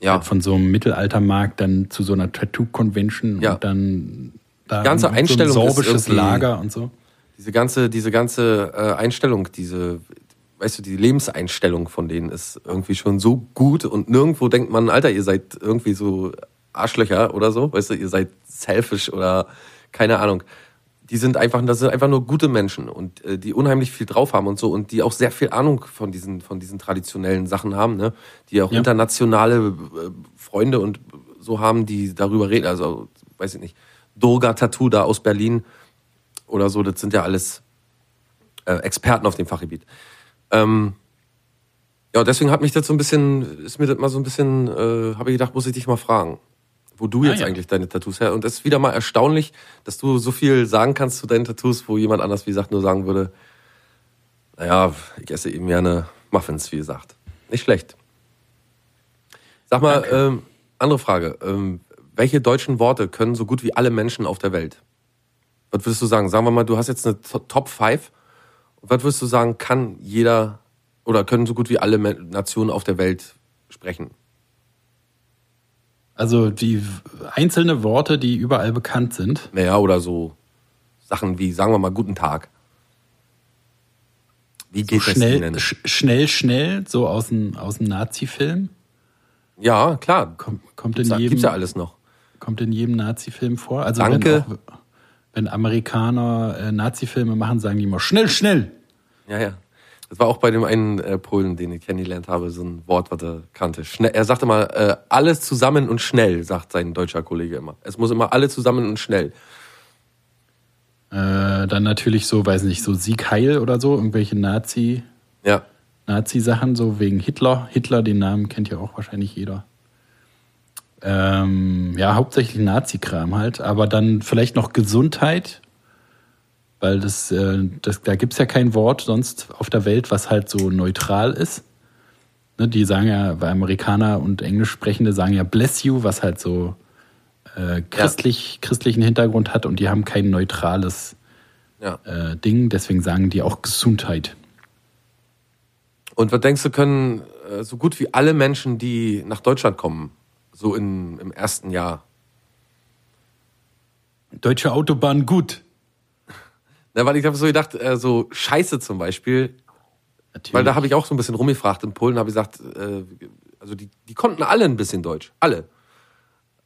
ja. Halt von so einem Mittelaltermarkt dann zu so einer Tattoo-Convention Ja. und dann da Die ganze so ein Einstellung sorbisches Lager und so. diese ganze, diese ganze äh, Einstellung, diese, weißt du, die Lebenseinstellung von denen ist irgendwie schon so gut und nirgendwo denkt man, Alter, ihr seid irgendwie so Arschlöcher oder so, weißt du, ihr seid selfish oder keine Ahnung. Die sind einfach, das sind einfach nur gute Menschen und äh, die unheimlich viel drauf haben und so und die auch sehr viel Ahnung von diesen, von diesen traditionellen Sachen haben, ne? Die auch Ja. internationale äh, Freunde und so haben, die darüber reden. Also, weiß ich nicht, Durga Tattoo da aus Berlin, oder so, das sind ja alles äh, Experten auf dem Fachgebiet. Ähm, ja, deswegen hat mich das so ein bisschen, ist mir das mal so ein bisschen, äh, habe ich gedacht, muss ich dich mal fragen, wo du jetzt Ah, ja. eigentlich deine Tattoos her. Und es ist wieder mal erstaunlich, dass du so viel sagen kannst zu deinen Tattoos, wo jemand anders, wie gesagt, nur sagen würde, naja, ich esse eben gerne Muffins, wie gesagt. Nicht schlecht. Sag mal, ähm, andere Frage. Ähm, welche deutschen Worte können so gut wie alle Menschen auf der Welt? Was würdest du sagen? Sagen wir mal, du hast jetzt eine To- Top 5. Was würdest du sagen, kann jeder oder können so gut wie alle Nationen auf der Welt sprechen? Also die einzelne Worte, die überall bekannt sind. Naja, oder so Sachen wie, sagen wir mal, guten Tag. Wie So geht das schnell, Ihnen? sch schnell, schnell, so aus dem, aus dem Nazi-Film. Ja, klar. Kommt, kommt, Gibt's, in jedem, gibt's ja alles noch. kommt in jedem Nazi-Film vor. Also Danke. Wenn, auch, wenn Amerikaner äh, Nazi-Filme machen, sagen die immer schnell, schnell. Ja, ja. Das war auch bei dem einen äh, Polen, den ich kennengelernt habe, so ein Wort, was er kannte. Schnell, er sagte mal, äh, alles zusammen und schnell, sagt sein deutscher Kollege immer. Es muss immer alle zusammen und schnell. Äh, dann natürlich so, weiß nicht, so Sieg Heil oder so, irgendwelche Nazi, Ja. Nazi-Sachen, so wegen Hitler. Hitler, den Namen kennt ja auch wahrscheinlich jeder. Ähm, ja, hauptsächlich Nazi-Kram halt, aber dann vielleicht noch Gesundheit, weil das, äh, das da gibt's ja kein Wort sonst auf der Welt, was halt so neutral ist. Ne, die sagen ja, weil Amerikaner und Englischsprechende sagen ja bless you, was halt so äh, christlich, christlichen Hintergrund hat und die haben kein neutrales ja. äh, Ding, deswegen sagen die auch Gesundheit. Und was denkst du, können äh, so gut wie alle Menschen, die nach Deutschland kommen, so in, im ersten Jahr, Deutsche Autobahn gut. Na, weil ich habe so gedacht, äh, so Scheiße zum Beispiel, Natürlich. weil da habe ich auch so ein bisschen rumgefragt in Polen, habe ich gesagt, äh, also die, die konnten alle ein bisschen Deutsch, alle.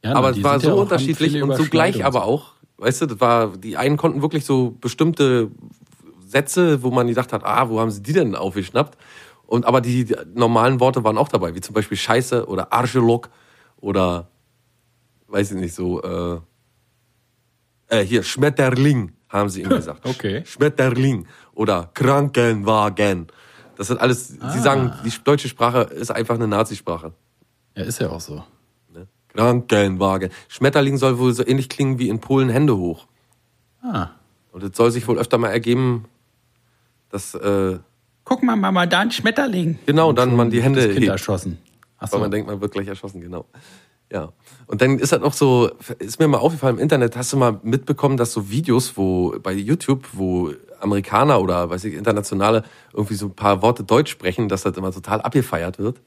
Ja, aber es war ja so haben unterschiedlich und so gleich Überschneidungen. aber auch. Weißt du, das war, die einen konnten wirklich so bestimmte Sätze, wo man gedacht hat, ah, wo haben sie die denn aufgeschnappt? Und aber die, die normalen Worte waren auch dabei, wie zum Beispiel Scheiße oder Arschloch oder weiß ich nicht so, äh, äh, hier, Schmetterling, haben sie ihm gesagt. Okay. Schmetterling oder Krankenwagen. Das sind alles, sie Ah. sagen, die deutsche Sprache ist einfach eine Nazisprache. Ja, ist ja auch so. Ne? Krankenwagen. Schmetterling soll wohl so ähnlich klingen wie in Polen Hände hoch. Ah. Und es soll sich wohl öfter mal ergeben, dass, äh, Guck mal, Mama, da ein Schmetterling. genau, dann man die Hände Das Kind hebt. erschossen. Ach so. Weil man denkt, man wird gleich erschossen, genau. Ja. Und dann ist halt auch so, ist mir mal aufgefallen im Internet, hast du mal mitbekommen, dass so Videos, wo bei YouTube, wo Amerikaner oder weiß ich, internationale irgendwie so ein paar Worte Deutsch sprechen, dass das immer total abgefeiert wird.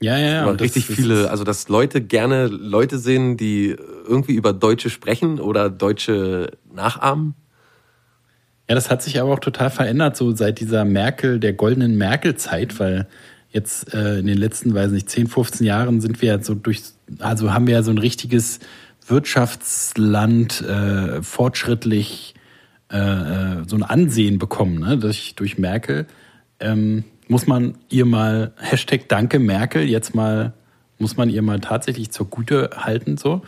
ja, ja, ja. Das richtig ist- viele, also dass Leute gerne Leute sehen, die irgendwie über Deutsche sprechen oder Deutsche nachahmen. Ja, das hat sich aber auch total verändert, so seit dieser Merkel, der goldenen Merkel-Zeit, weil jetzt äh, in den letzten, weiß nicht, 10, 15 Jahren sind wir ja so durch, also haben wir ja so ein richtiges Wirtschaftsland, äh, fortschrittlich äh, äh, so ein Ansehen bekommen, ne, durch, durch Merkel. Ähm, muss man ihr mal, Hashtag Danke Merkel, jetzt mal, muss man ihr mal tatsächlich zur Gute halten, so.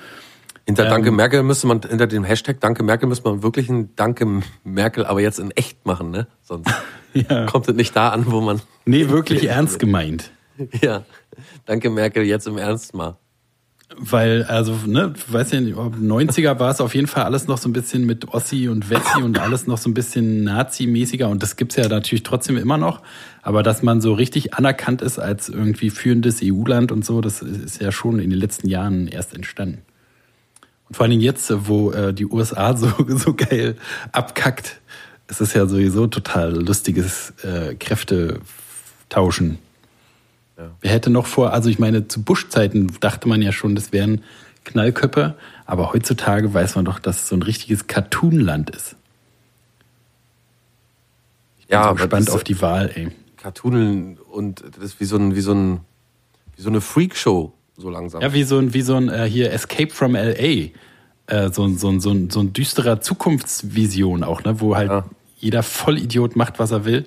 Hinter Ähm. Danke Merkel müsste man, hinter dem Hashtag Danke Merkel müsste man wirklich ein Danke Merkel, aber jetzt in echt machen, ne? Sonst Ja. kommt es nicht da an, wo man. Nee, wirklich ernst gemeint. Ja. Danke Merkel, jetzt im Ernst mal. Weil, also, ne, weiß ja nicht, ob 90er war es auf jeden Fall alles noch so ein bisschen mit Ossi und Wessi und alles noch so ein bisschen Nazi-mäßiger und das gibt's ja natürlich trotzdem immer noch. Aber dass man so richtig anerkannt ist als irgendwie führendes EU-Land und so, das ist ja schon in den letzten Jahren erst entstanden. Vor allen Dingen jetzt, wo äh, die USA so, so geil abkackt, es ist ja sowieso total lustiges äh, Kräftetauschen. Wer hätte noch vor, also ich meine, zu Bush-Zeiten dachte man ja schon, das wären Knallköpfe, aber heutzutage weiß man doch, dass es so ein richtiges Cartoonland ist. Ich bin Ja, so gespannt auf die Wahl, ey. Cartoonen und das ist wie so ein, wie so ein, wie so eine Freakshow, so langsam. Ja, wie so ein, wie so ein äh, hier Escape from LA. Äh, so, ein- so, so, ein- so ein düsterer Zukunftsvision auch, ne? wo halt Ja. jeder Vollidiot macht, was er will.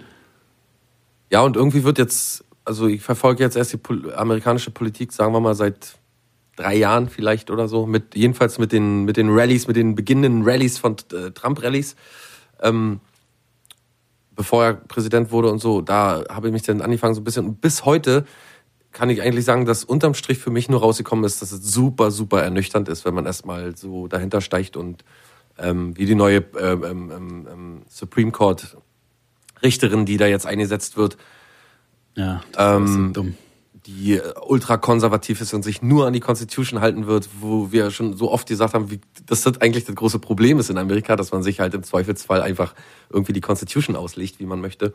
Ja, und irgendwie wird jetzt, also ich verfolge jetzt erst die Pol amerikanische Politik, sagen wir mal, seit drei Jahren vielleicht oder so. Mit, jedenfalls mit den, mit den Rallyes, mit den beginnenden Rallyes von äh, Trump-Rallyes. Ähm, bevor er Präsident wurde und so, da habe ich mich dann angefangen so ein bisschen. Und bis heute kann ich eigentlich sagen, dass unterm Strich für mich nur rausgekommen ist, dass es super, super ernüchternd ist, wenn man erstmal so dahinter steigt und ähm, wie die neue ähm, ähm, ähm, Supreme Court Richterin, die da jetzt eingesetzt wird, Ja, Ähm, die äh, ultrakonservativ ist und sich nur an die Constitution halten wird, wo wir schon so oft gesagt haben, wie, dass das eigentlich das große Problem ist in Amerika, dass man sich halt im Zweifelsfall einfach irgendwie die Constitution auslegt, wie man möchte.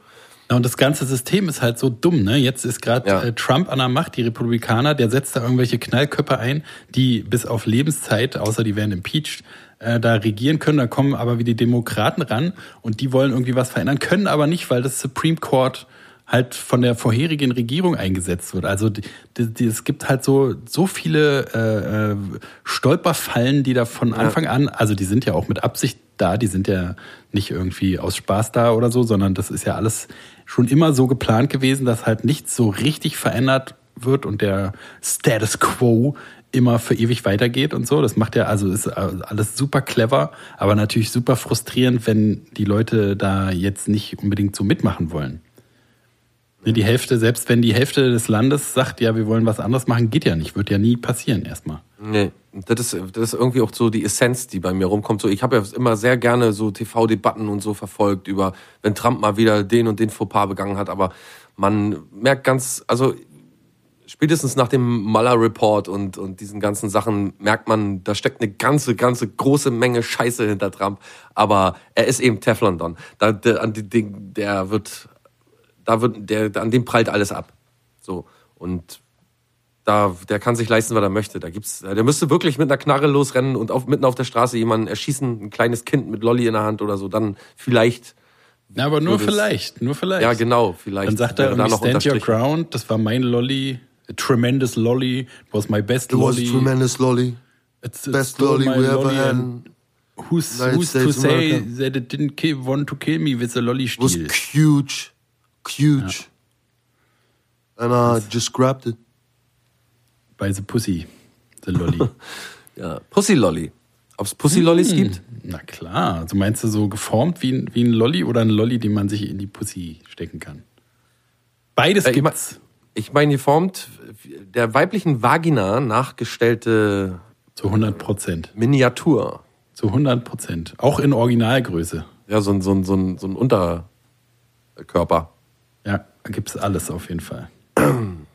Ja, und das ganze System ist halt so dumm, ne? Jetzt ist gerade Ja. äh, Trump an der Macht, die Republikaner, der setzt da irgendwelche Knallköpfe ein, die bis auf Lebenszeit, außer die werden impeached, äh, da regieren können. Da kommen aber wie die Demokraten ran und die wollen irgendwie was verändern, können aber nicht, weil das Supreme Court halt von der vorherigen Regierung eingesetzt wird. Also die, die, es gibt halt so so viele äh, äh, Stolperfallen, die da von Anfang an, also die sind ja auch mit Absicht da, die sind ja nicht irgendwie aus Spaß da oder so, sondern das ist ja alles schon immer so geplant gewesen, dass halt nichts so richtig verändert wird und der Status quo immer für ewig weitergeht und so. Das macht ja, also ist alles super clever, aber natürlich super frustrierend, wenn die Leute da jetzt nicht unbedingt so mitmachen wollen. Die Hälfte, selbst wenn die Hälfte des Landes sagt, ja, wir wollen was anderes machen, geht ja nicht, wird ja nie passieren erstmal. Nee, das ist, das ist irgendwie auch so die Essenz, die bei mir rumkommt. So, ich habe ja immer sehr gerne so TV-Debatten und so verfolgt über, wenn Trump mal wieder den und den Fauxpas begangen hat, aber man merkt ganz, also spätestens nach dem Mueller-Report und, und diesen ganzen Sachen merkt man, da steckt eine ganze, ganze große Menge Scheiße hinter Trump. Aber er ist eben Teflon Don. Da, der, der wird, da wird, der, an dem prallt alles ab. So. Und da, der kann sich leisten, was er möchte. Da gibt's, der müsste wirklich mit einer Knarre losrennen und auf, mitten auf der Straße jemanden erschießen, ein kleines Kind mit Lolli in der Hand oder so. Dann vielleicht, Na, aber nur vielleicht, nur vielleicht. ja genau, vielleicht. Dann sagt er da noch stand your ground, das war mein Lolly, a tremendous Lolly, it was my best Lolly. tremendous lolly. It's, it's Best my we ever had. and Who's, who's to States say America. that it didn't kill, want to kill me with a lolly was stiel? huge, huge. And I just grabbed it. By the pussy, the lolly. Ja, Pussy Lolly. Ob es Pussy Lollis gibt? Na klar, also meinst du so geformt wie ein, wie ein Lolli oder ein Lolli, den man sich in die Pussy stecken kann? Beides Äh, gibt's. Ich meine, geformt, der weiblichen Vagina nachgestellte Zu 100 Prozent. Miniatur. Zu 100 Prozent. Auch in Originalgröße. Ja, so ein, so ein, so ein, so ein Unterkörper. Ja, da gibt's alles auf jeden Fall.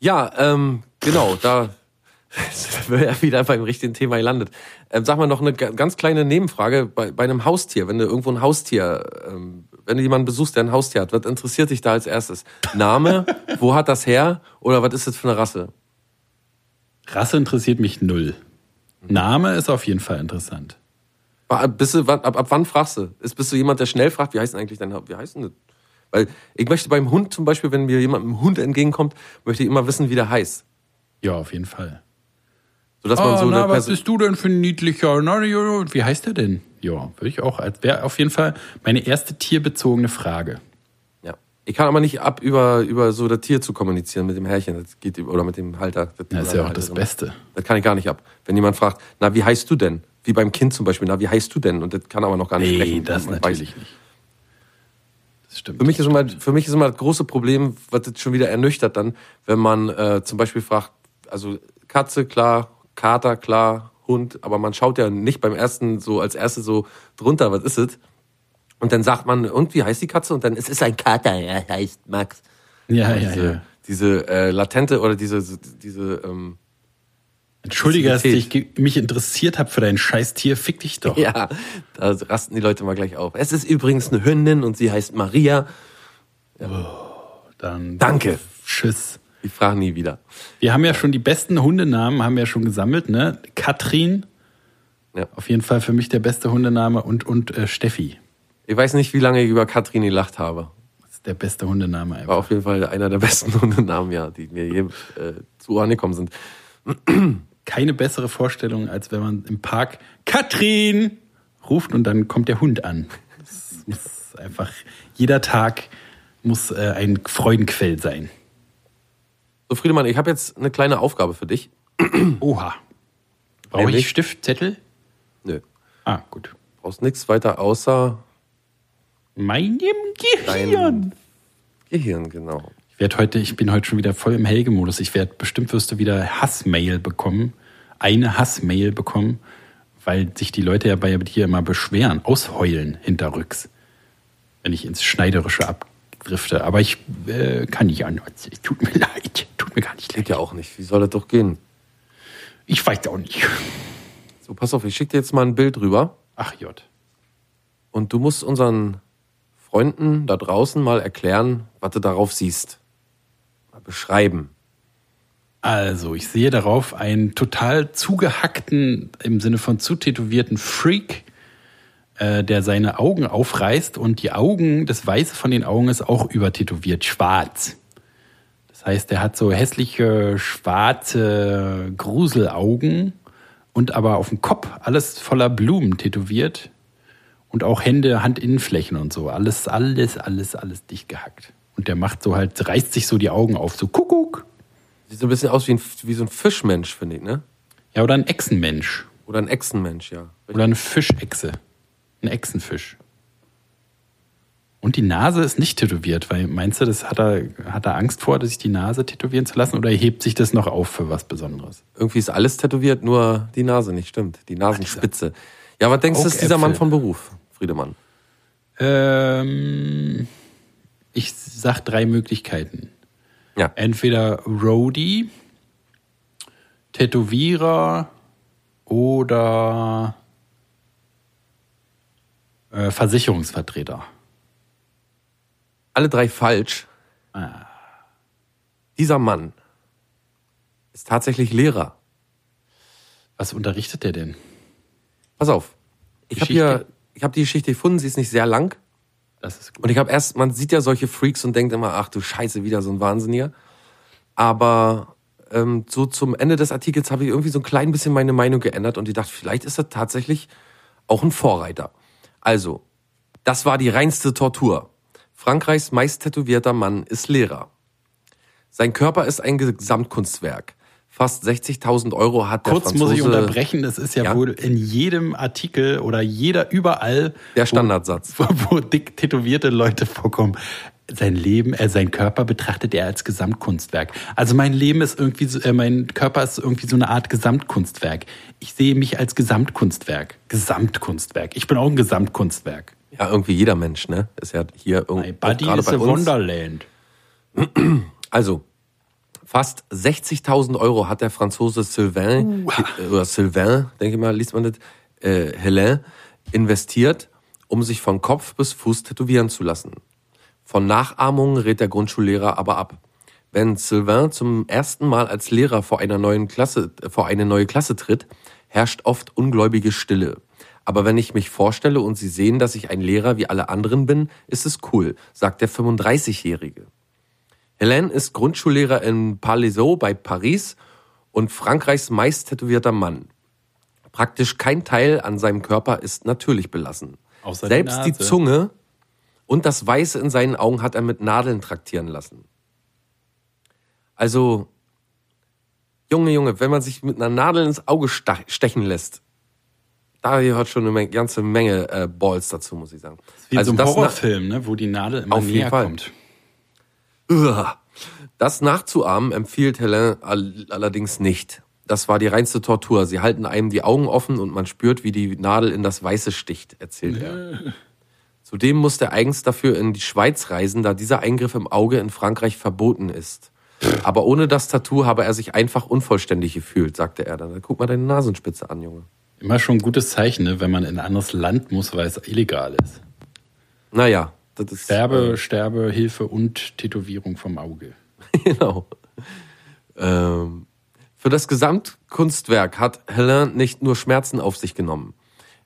Ja, ähm, genau, da sind wir ja wieder beim richtigen Thema gelandet. Ähm, sag mal noch eine ga- ganz kleine Nebenfrage bei, bei einem Haustier. Wenn du irgendwo ein Haustier, ähm, wenn du jemanden besuchst, der ein Haustier hat, was interessiert dich da als erstes? Name, wo hat das her oder was ist das für eine Rasse? Rasse interessiert mich null. Name ist auf jeden Fall interessant. Bist du, ab, ab wann fragst du? Ist, bist du jemand, der schnell fragt, wie heißt denn eigentlich dein Haustier? Wie heißt denn das? Weil ich möchte beim Hund zum Beispiel, wenn mir jemand mit einem Hund entgegenkommt, möchte ich immer wissen, wie der heißt. Ja, auf jeden Fall. Sodass man Ah, so na, eine was Perso- bist du denn für ein niedlicher? Na. Wie heißt der denn? Ja, würde ich auch. Wäre auf jeden Fall meine erste tierbezogene Frage. Ja. Ich kann aber nicht ab, über, über so das Tier zu kommunizieren mit dem Herrchen. Das geht, oder mit dem Halter. Das ist ja auch das Beste. Das kann ich gar nicht ab. Wenn jemand fragt, na, wie heißt du denn? Wie beim Kind zum Beispiel, na, wie heißt du denn? Und das kann aber noch gar nicht Nee, sprechen. das Man natürlich weiß- nicht. Stimmt. Für mich, ist immer, für mich ist immer das große Problem, was das schon wieder ernüchtert dann, wenn man äh, zum Beispiel fragt, also Katze, klar, Kater, klar, Hund, aber man schaut ja nicht beim ersten so als erstes so drunter, was ist es? Und dann sagt man, und wie heißt die Katze? Und dann es ist ein Kater, er heißt Max. ja, ja, diese, ja. diese äh, latente oder diese, diese ähm, Entschuldige, dass ich mich interessiert habe für dein scheiß Tier. Fick dich doch. Ja, da rasten die Leute mal gleich auf. Es ist übrigens eine Hündin und sie heißt Maria. Dann Danke. Tschüss. Ich frage nie wieder. Wir haben ja schon die besten Hundenamen, haben wir ja schon gesammelt, ne? Katrin, Ja. auf jeden Fall für mich der beste Hundename und, und äh, Steffi. Ich weiß nicht, wie lange ich über Katrin gelacht habe. Das ist der beste Hundename War einfach. auf jeden Fall einer der besten Hundenamen, ja, die mir je äh, zu Ohren gekommen sind. Keine bessere Vorstellung, als wenn man im Park Katrin ruft und dann kommt der Hund an. Das muss einfach, jeder Tag muss äh, ein Freudenquell sein. So, Friedemann, ich habe jetzt eine kleine Aufgabe für dich. Oha. Brauche ich Stift, Zettel? Nö. Ah, gut. Brauchst nichts weiter außer Meinem dein Gehirn. Gehirn, genau. Ich werde heute, ich bin heute schon wieder voll im Helge-Modus. Ich werde, bestimmt wirst du wieder Hassmail bekommen. Eine Hassmail bekommen, weil sich die Leute ja bei dir immer beschweren, ausheulen hinterrücks. Wenn ich ins Schneiderische abdrifte. Aber ich äh, kann nicht anders. Tut mir leid. Tut mir gar nicht Geht leid. ja auch nicht. Wie soll das doch gehen? Ich weiß auch nicht. So, pass auf, ich schicke dir jetzt mal ein Bild rüber Ach J. und du musst unseren Freunden da draußen mal erklären, was du darauf siehst. Beschreiben. Also, ich sehe darauf einen total zugehackten, im Sinne von zutätowierten Freak, äh, der seine Augen aufreißt und die Augen, das Weiße von den Augen ist auch übertätowiert, schwarz. Das heißt, er hat so hässliche, schwarze Gruselaugen und aber auf dem Kopf alles voller Blumen tätowiert und auch Hände, Handinnenflächen und so. Alles, alles, alles, alles dicht gehackt. Und der macht so halt, reißt sich so die Augen auf, so Kuckuck. Sieht so ein bisschen aus wie, ein, wie so ein Fischmensch, finde ich, ne? Ja, oder ein Echsenmensch. Oder ein Echsenmensch, ja. Oder eine Fischechse. Ein Echsenfisch. Und die Nase ist nicht tätowiert, weil meinst du, das hat er, hat er Angst vor, sich die Nase tätowieren zu lassen oder hebt sich das noch auf für was Besonderes? Irgendwie ist alles tätowiert, nur die Nase nicht, stimmt. Die Nasenspitze. Ja, was denkst du, ist dieser. Mann von Beruf, Friedemann? Ähm, ich sag drei Möglichkeiten. Ja. Entweder Roadie, Tätowierer oder äh, Versicherungsvertreter. Alle drei falsch. Dieser Mann ist tatsächlich Lehrer. Was unterrichtet der denn? Pass auf. Ich habe Geschichte? hier, ich habe die Geschichte gefunden, sie ist nicht sehr lang. Das ist gut. Und ich habe erst, man sieht ja solche Freaks und denkt immer, ach du Scheiße, wieder so ein Wahnsinniger. Aber ähm, so zum Ende des Artikels habe ich irgendwie so ein klein bisschen meine Meinung geändert und ich dachte, vielleicht ist er tatsächlich auch ein Vorreiter. Also, das war die reinste Tortur. Frankreichs meist tätowierter Mann ist Lehrer. Sein Körper ist ein Gesamtkunstwerk. Fast 60.000 Euro hat der Kurz Franzose... muss ich unterbrechen, das ist ja, Ja? wohl in jedem Artikel oder jeder überall Der Standardsatz. wo, wo dick tätowierte Leute vorkommen. Sein Leben, äh, sein Körper betrachtet er als Gesamtkunstwerk. Also mein Leben ist irgendwie, so, äh, mein Körper ist irgendwie so eine Art Gesamtkunstwerk. Ich sehe mich als Gesamtkunstwerk. Gesamtkunstwerk. Ich bin auch ein Gesamtkunstwerk. Ja, irgendwie jeder Mensch, ne? Ist ja hier irgendwie body gerade is bei a uns. wonderland. Also, fast 60.000 Euro hat der Franzose Sylvain, äh, oder Sylvain, denke ich mal, liest man das, äh, Hélin, investiert, um sich von Kopf bis Fuß tätowieren zu lassen. Von Nachahmungen rät der Grundschullehrer aber ab. Wenn Sylvain zum ersten Mal als Lehrer vor einer neuen Klasse, äh, vor eine neue Klasse tritt, herrscht oft ungläubige Stille. Aber wenn ich mich vorstelle und sie sehen, dass ich ein Lehrer wie alle anderen bin, ist es cool, sagt der 35-Jährige. Hélène ist Grundschullehrer in Palaiseau bei Paris und Frankreichs meist tätowierter Mann. Praktisch kein Teil an seinem Körper ist natürlich belassen. Außer die Selbst die, Nase. Zunge und das Weiße in seinen Augen hat er mit Nadeln traktieren lassen. Also, Junge, Junge, wenn man sich mit einer Nadel ins Auge stechen lässt, da gehört schon eine ganze Menge äh, Balls dazu, muss ich sagen. Wie also in so einem das na- Horrorfilm, ne, wo die Nadel immer näher Fall. kommt. Das nachzuahmen empfiehlt Helen all allerdings nicht. Das war die reinste Tortur. Sie halten einem die Augen offen und man spürt, wie die Nadel in das Weiße sticht, erzählt er. Zudem muss er eigens dafür in die Schweiz reisen, da dieser Eingriff im Auge in Frankreich verboten ist. Aber ohne das Tattoo habe er sich einfach unvollständig gefühlt, sagte er dann. Guck mal deine Nasenspitze an, Junge. Immer schon ein gutes Zeichen, ne, wenn man in ein anderes Land muss, weil es illegal ist. Naja, das ist. Sterbe, Sterbehilfe und Tätowierung vom Auge. Genau. Ähm, für das Gesamtkunstwerk hat Helen nicht nur Schmerzen auf sich genommen.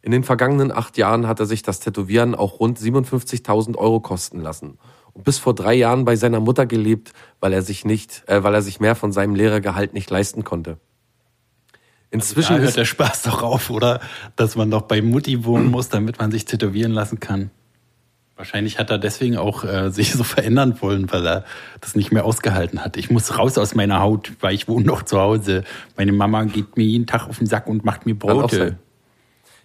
In den vergangenen acht Jahren hat er sich das Tätowieren auch rund 57.000 Euro kosten lassen. Und bis vor drei Jahren bei seiner Mutter gelebt, weil er sich nicht, äh, weil er sich mehr von seinem Lehrergehalt nicht leisten konnte. Inzwischen Da hört ist, der Spaß doch auf, oder? Dass man doch bei Mutti wohnen muss, damit man sich tätowieren lassen kann. Wahrscheinlich hat er deswegen auch äh, sich so verändern wollen, weil er das nicht mehr ausgehalten hat. Ich muss raus aus meiner Haut, weil ich wohne noch zu Hause. Meine Mama geht mir jeden Tag auf den Sack und macht mir Brote.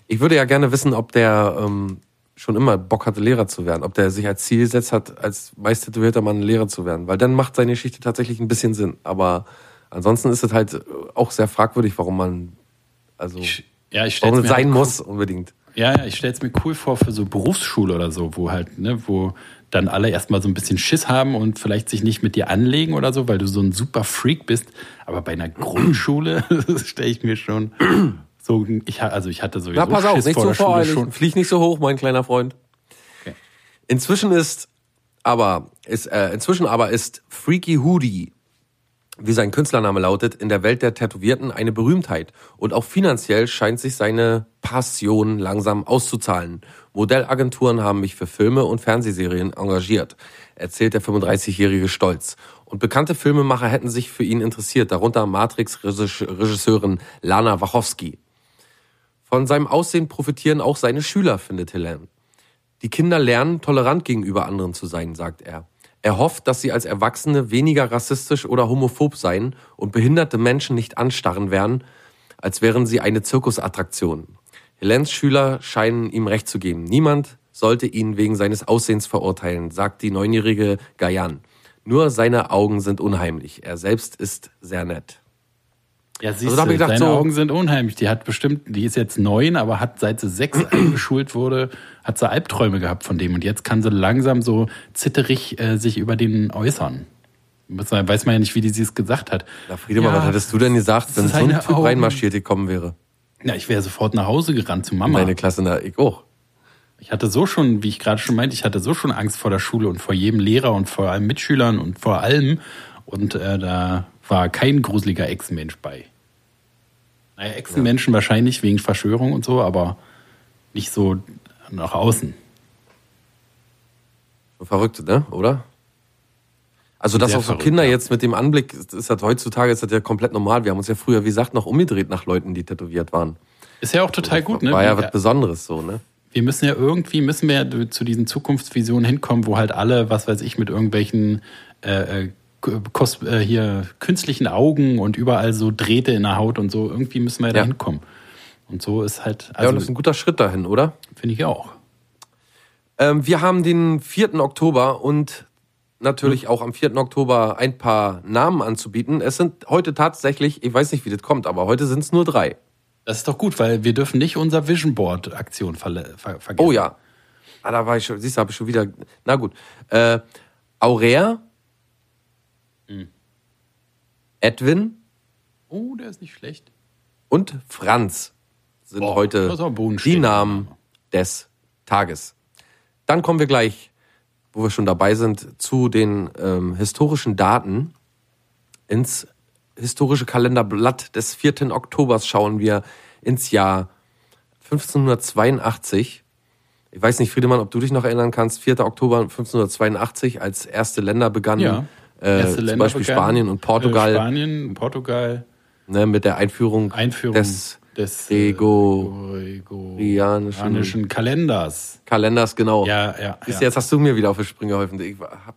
Ich würde ja gerne wissen, ob der ähm, schon immer Bock hatte, Lehrer zu werden. Ob der sich als Ziel gesetzt hat, als meist Mann Lehrer zu werden. Weil dann macht seine Geschichte tatsächlich ein bisschen Sinn. Aber ansonsten ist es halt auch sehr fragwürdig, warum man, also, Ich, ja, ich warum es sein halt muss unbedingt. Ja, ja, ich stell's mir cool vor für so Berufsschule oder so, wo halt, ne, wo dann alle erstmal so ein bisschen Schiss haben und vielleicht sich nicht mit dir anlegen oder so, weil du so ein super Freak bist. Aber bei einer Grundschule stelle ich mir schon so, ich, also ich hatte sowieso Ja, pass auf, Schiss nicht vor so voreilig. schon. Flieg nicht so hoch, mein kleiner Freund. Okay. Inzwischen ist aber ist äh, inzwischen aber ist Freaky Hoodie, wie sein Künstlername lautet, in der Welt der Tätowierten eine Berühmtheit und auch finanziell scheint sich seine Passion langsam auszuzahlen. Modellagenturen haben mich für Filme und Fernsehserien engagiert, erzählt der 35-jährige Stolz. Und bekannte Filmemacher hätten sich für ihn interessiert, darunter Matrix-Regisseurin Lana Wachowski. Von seinem Aussehen profitieren auch seine Schüler, findet Helene. Die Kinder lernen, tolerant gegenüber anderen zu sein, sagt er. Er hofft, dass sie als Erwachsene weniger rassistisch oder homophob seien und behinderte Menschen nicht anstarren werden, als wären sie eine Zirkusattraktion. Helens Schüler scheinen ihm recht zu geben. Niemand sollte ihn wegen seines Aussehens verurteilen, sagt die neunjährige Gayan. Nur seine Augen sind unheimlich. Er selbst ist sehr nett. Ja, siehst Also da ich gedacht, seine so- Augen sind unheimlich. Die hat bestimmt, die ist jetzt neun, aber hat seit sie sechs eingeschult wurde, hat sie Albträume gehabt von dem. Und jetzt kann sie langsam so zitterig äh, sich über den äußern. Man- Weiß man ja nicht, wie die sie es gesagt hat. Na, Friedemann, Ja, was hättest du denn gesagt, wenn so ein Typ Augen. reinmarschiert gekommen wäre? Ja, ich wäre sofort nach Hause gerannt zu Mama. Meine Klasse, na, ich auch. Ich hatte so schon, wie ich gerade schon meinte, ich hatte so schon Angst vor der Schule und vor jedem Lehrer und vor allen Mitschülern und vor allem. Und äh, da war kein gruseliger Echsenmensch bei. Naja, Echsenmenschen wahrscheinlich wegen Verschwörung und so, aber nicht so nach außen. Verrückt, ne? Oder? Also das Sehr auch so verrückt, Kinder ja. jetzt mit dem Anblick, ist ist das heutzutage ist das ja komplett normal. Wir haben uns ja früher, wie gesagt, noch umgedreht nach Leuten, die tätowiert waren. Ist ja auch total gut, ne? War ja wir, was Besonderes so, ne? wir müssen ja irgendwie, müssen wir ja zu diesen Zukunftsvisionen hinkommen, wo halt alle, was weiß ich, mit irgendwelchen äh, äh, Kos äh, hier künstlichen Augen und überall so Drähte in der Haut und so, irgendwie müssen wir ja da Ja. hinkommen. Und so ist halt, ja, und das also ist ein guter Schritt dahin, oder? finde ich auch. Ähm, wir haben den 4. Oktober und natürlich Hm. auch am 4. Oktober ein paar Namen anzubieten. Es sind heute tatsächlich, ich weiß nicht, wie das kommt, aber heute sind es nur drei. Das ist doch gut, weil wir dürfen nicht unser Vision Board Aktion verle- ver vergessen. Oh ja. Ah, da war ich schon, siehst du, habe ich schon wieder. Na gut. Äh, Aurea. Edwin Oh, der ist nicht schlecht. und Franz sind Boah, heute die. Namen des Tages. Dann kommen wir gleich, wo wir schon dabei sind, zu den ähm, historischen Daten. Ins historische Kalenderblatt des 4. Oktobers schauen wir ins Jahr 1582. Ich weiß nicht, Friedemann, ob du dich noch erinnern kannst, 4. Oktober 1582, als erste Länder begannen, Ja. Äh, zum Beispiel. Spanien und Portugal, Äh, Spanien, Portugal, ne, mit der Einführung, Einführung des des Grego- Gregorianischen Kalenders. Kalenders, genau. Ja, ja. Ja. Jetzt hast du mir wieder auf die Sprünge geholfen. Ich hab,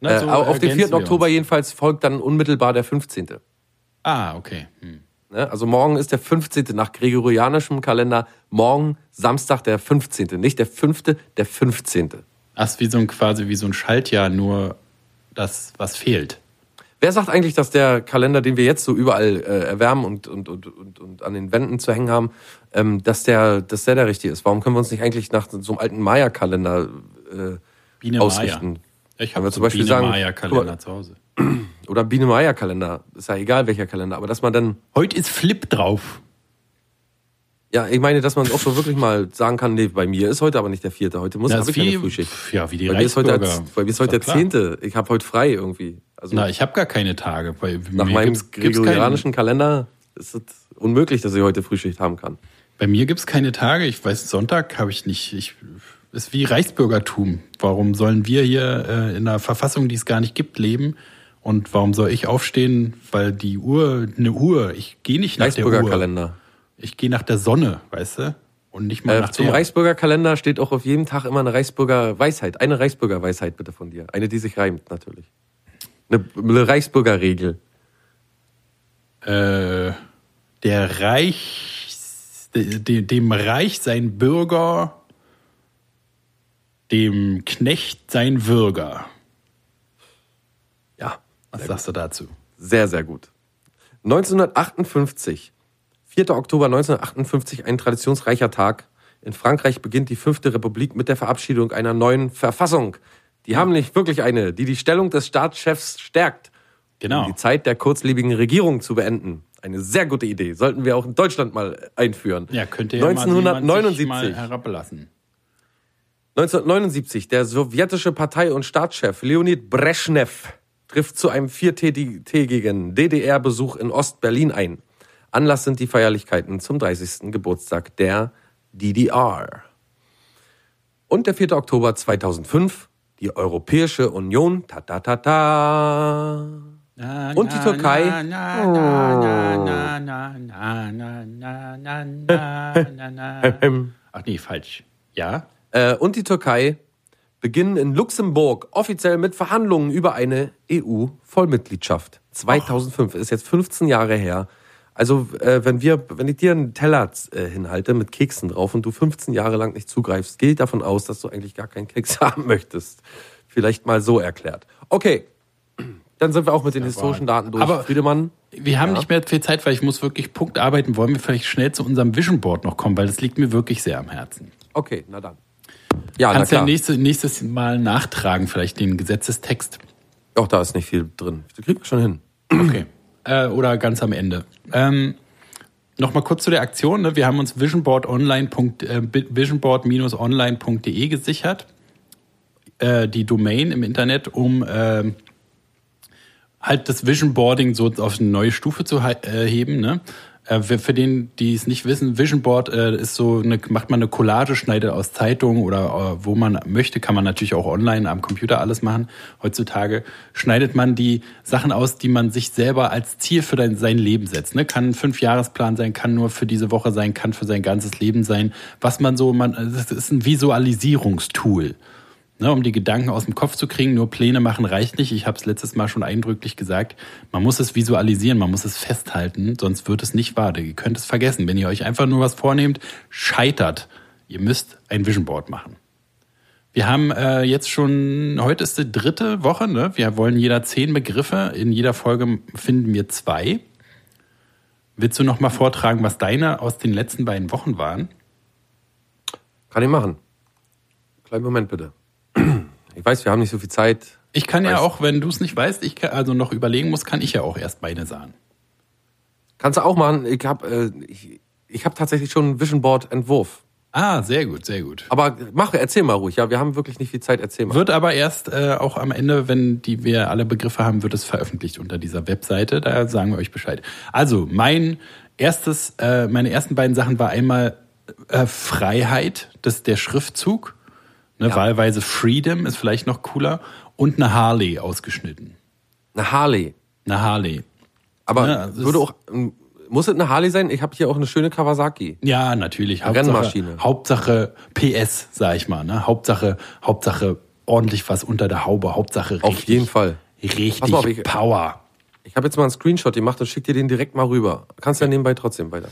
Na, äh, so auf den ergänzen 4. wir Oktober uns. jedenfalls folgt dann unmittelbar der 15. Ah, okay. Hm. Ne? Also morgen ist der 15. nach gregorianischem Kalender. Morgen Samstag der 15. Nicht der 5., der 15. Das ist wie so ein quasi wie so ein Schaltjahr, nur das, was fehlt. Wer sagt eigentlich, dass der Kalender, den wir jetzt so überall äh, erwärmen und, und, und, und, und an den Wänden zu hängen haben, ähm, dass, der, dass der der richtige ist? Warum können wir uns nicht eigentlich nach so einem alten Maya-Kalender äh, Biene ausrichten? Maya. Ich habe zum Beispiel Biene sagen, Maya guck Kalender mal. zu Hause. Oder Biene-Maya-Kalender. Ist ja egal, welcher Kalender. Aber dass man dann Heute ist Flip drauf. Ja, ich meine, dass man auch so wirklich mal sagen kann, nee, bei mir ist heute aber nicht der vierte. Heute muss Na, ich keine Frühschicht. ja, wie die Bei mir ist heute, bei mir ist heute der zehnte. Ich habe heute frei irgendwie. Also Na, ich habe gar keine Tage. Bei nach meinem gregorianischen Kalender ist es unmöglich, dass ich heute Frühschicht haben kann. Bei mir gibt's keine Tage. Ich weiß, Sonntag habe ich nicht. Ich, ist wie Reichsbürgertum. Warum sollen wir hier äh, in einer Verfassung, die es gar nicht gibt, leben? Und warum soll ich aufstehen? Weil die Uhr, eine Uhr, ich gehe nicht nach der Uhr. Reichsbürgerkalender. Ich gehe nach der Sonne, weißt du? Und nicht mal Äh, nach zum der. Reichsbürger Kalender steht auch auf jedem Tag immer eine Reichsbürger Weisheit. Eine Reichsbürger Weisheit bitte von dir. Eine, die sich reimt, natürlich. Eine, eine Reichsbürger Regel. äh, der Reich, de, dem Reich sein Bürger, dem Knecht sein Bürger. Ja. Was sagst du dazu? Sehr, sehr gut. 1958, 4. Oktober 1958, ein traditionsreicher Tag. In Frankreich beginnt die fünfte Republik mit der Verabschiedung einer neuen Verfassung. Die haben nicht wirklich eine, die die Stellung des Staatschefs stärkt. Genau. Um die Zeit der kurzlebigen Regierung zu beenden. Eine sehr gute Idee. Sollten wir auch in Deutschland mal einführen. Ja, könnte ja mal jemand sich 1979. mal herablassen. 1979, der sowjetische Partei- und Staatschef Leonid Brezhnev trifft zu einem viertägigen DDR-Besuch in Ost-Berlin ein. Anlass sind die Feierlichkeiten zum 30. Geburtstag der DDR. Und der 4. Oktober 2005, die Europäische Union, ta ta ta ta. Und die Türkei. Ach nee, falsch. Ja. Und die Türkei beginnen in Luxemburg offiziell mit Verhandlungen über eine EU-Vollmitgliedschaft. 2005 ist jetzt 15 Jahre her. Also äh, wenn wir, wenn ich dir einen Teller äh, hinhalte mit Keksen drauf und du 15 Jahre lang nicht zugreifst, geht davon aus, dass du eigentlich gar keinen Keks haben möchtest. Vielleicht mal so erklärt. Okay, dann sind wir auch mit den historischen Daten durch. Aber- Friedemann, Wir haben Ja. nicht mehr viel Zeit, weil ich muss wirklich Punkt arbeiten. Wollen wir vielleicht schnell zu unserem Vision Board noch kommen, weil das liegt mir wirklich sehr am Herzen. okay, na dann. Ja, Kannst ja nächstes, nächstes Mal nachtragen, vielleicht den Gesetzestext. Auch da ist nicht viel drin. Das kriegen wir schon hin. Okay. Äh, oder ganz am Ende. Ähm, Nochmal kurz zu der Aktion. Ne? Wir haben uns. Äh, visionboard-online.de gesichert. Äh, die Domain im Internet, um ähm, halt das Vision Boarding so auf eine neue Stufe zu äh, heben. Ne? Äh, für den, die es nicht wissen, Vision Board äh, ist so eine, macht man eine Collage, schneidet aus Zeitungen oder äh, wo man möchte, kann man natürlich auch online am Computer alles machen. Heutzutage schneidet man die Sachen aus, die man sich selber als Ziel für sein Leben setzt. Ne? Kann ein Fünfjahresplan sein, kann nur für diese Woche sein, kann für sein ganzes Leben sein. Was man so, man, das ist ein Visualisierungstool ne, um die Gedanken aus dem Kopf zu kriegen. Nur Pläne machen reicht nicht. Ich habe es letztes Mal schon eindrücklich gesagt. Man muss es visualisieren, man muss es festhalten, sonst wird es nicht wahr. Ihr könnt es vergessen. Wenn ihr euch einfach nur was vornehmt, scheitert. Ihr müsst ein Vision Board machen. Wir haben äh, jetzt schon, heute ist die dritte Woche, ne? Wir wollen jeder zehn Begriffe. In jeder Folge finden wir zwei. Willst du noch mal vortragen, was deine aus den letzten beiden Wochen waren? Kann ich machen. Kleinen Moment bitte. Ich weiß, wir haben nicht so viel Zeit. Ich kann ja Weiß- auch, wenn du es nicht weißt, ich kann, also noch überlegen muss, kann ich ja auch erst meine sagen. Kannst du auch machen. Ich habe äh, ich, ich hab tatsächlich schon einen Vision Board Entwurf. Ah, sehr gut, sehr gut. Aber mach, erzähl mal ruhig. Ja, wir haben wirklich nicht viel Zeit. Erzähl mal. Wird aber erst äh, auch am Ende, wenn die wir alle Begriffe haben, wird es veröffentlicht unter dieser Webseite. Da sagen wir euch Bescheid. Also mein erstes, äh, meine ersten beiden Sachen war einmal äh, Freiheit, das ist der Schriftzug. Ne, Wahlweise Freedom ist vielleicht noch cooler und eine Harley ausgeschnitten. Eine Harley. Eine Harley. Aber Ja, würde auch ähm, muss es eine Harley sein? Ich habe hier auch eine schöne Kawasaki. Ja, natürlich. Rennmaschine. Hauptsache PS, sag ich mal. Ne? Hauptsache, Hauptsache ordentlich was unter der Haube. Hauptsache richtig. Auf jeden Fall. Richtig Pass mal auf, ich- Power. Ich habe jetzt mal einen Screenshot gemacht und schick dir den direkt mal rüber. Kannst ja nebenbei trotzdem weiter.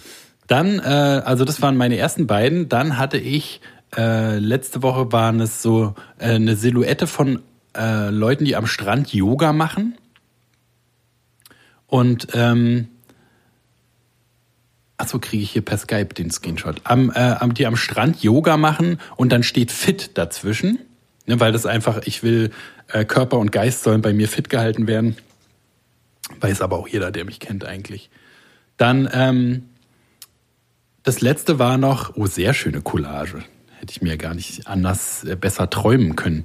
Dann, äh, also das waren meine ersten beiden. Dann hatte ich, äh, letzte Woche waren es so äh, eine Silhouette von äh, Leuten, die am Strand Yoga machen. Und ähm, Achso, kriege ich hier per Skype den Screenshot. Am, äh, die am Strand Yoga machen und dann steht fit dazwischen. Ne, weil das einfach, ich will, äh, Körper und Geist sollen bei mir fit gehalten werden. Weiß aber auch jeder, der mich kennt eigentlich. Dann, ähm, das letzte war noch, oh, sehr schöne Collage. Hätte ich mir gar nicht anders äh, besser träumen können.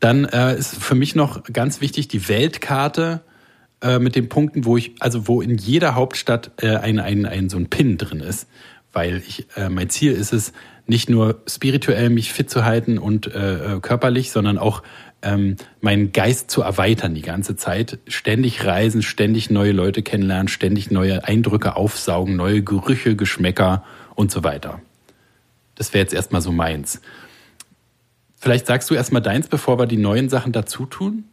Dann äh, ist für mich noch ganz wichtig die Weltkarte äh, mit den Punkten, wo ich, also wo in jeder Hauptstadt äh, ein, ein, ein so ein Pin drin ist. Weil ich, äh, mein Ziel ist es, nicht nur spirituell mich fit zu halten und äh, äh, körperlich, sondern auch ähm, meinen Geist zu erweitern die ganze Zeit. Ständig reisen, ständig neue Leute kennenlernen, ständig neue Eindrücke aufsaugen, neue Gerüche, Geschmäcker und so weiter. Das wäre jetzt erstmal so meins. Vielleicht sagst du erstmal deins, bevor wir die neuen Sachen dazu tun?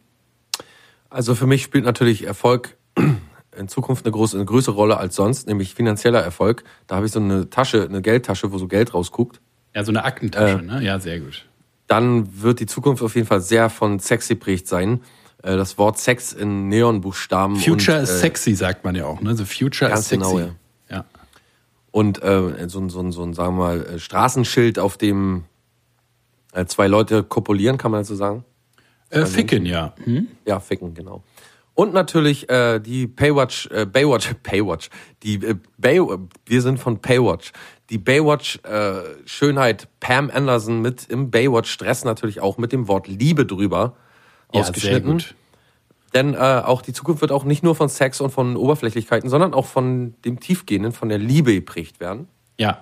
Also für mich spielt natürlich Erfolg in Zukunft eine, große, eine größere Rolle als sonst, nämlich finanzieller Erfolg. Da habe ich so eine Tasche, eine Geldtasche, wo so Geld rausguckt. Ja, so eine Aktentasche, Äh, ne? Ja, sehr gut. Dann wird die Zukunft auf jeden Fall sehr von Sex geprägt sein. Äh, Das Wort Sex in Neonbuchstaben. Future und, is äh, sexy, sagt man ja auch, ne? So Future is sexy. genau, ja. Und äh, so, ein- so, ein- so ein, sagen wir mal, äh, Straßenschild, auf dem äh, zwei Leute kopulieren, kann man dazu sagen. Äh, Ficken, ja. Hm? Ja, ficken, genau. Und natürlich äh, die Paywatch, äh, Baywatch, Paywatch, die äh, Bay, wir sind von Paywatch. Die Baywatch äh, Schönheit Pam Anderson mit im Baywatch Stress natürlich auch mit dem Wort Liebe drüber Ja, ausgeschnitten. sehr gut. Denn äh, auch die Zukunft wird auch nicht nur von Sex und von Oberflächlichkeiten, sondern auch von dem Tiefgehenden, von der Liebe geprägt werden. Ja,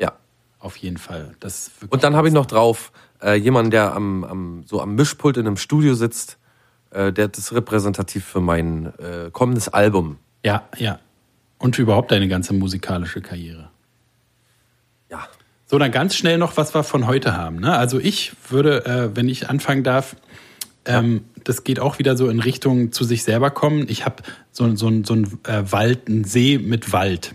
Ja. auf jeden Fall. Das Und dann habe ich noch drauf äh, jemanden, der am, am, so am Mischpult in einem Studio sitzt, äh, der das ist repräsentativ für mein äh, kommendes Album. Ja, ja. Und überhaupt deine ganze musikalische Karriere. Ja. So, dann ganz schnell noch, was wir von heute haben. Ne? Also ich würde, äh, wenn ich anfangen darf, ähm, das geht auch wieder so in Richtung zu sich selber kommen. Ich habe so, so, so einen äh, Wald, einen See mit Wald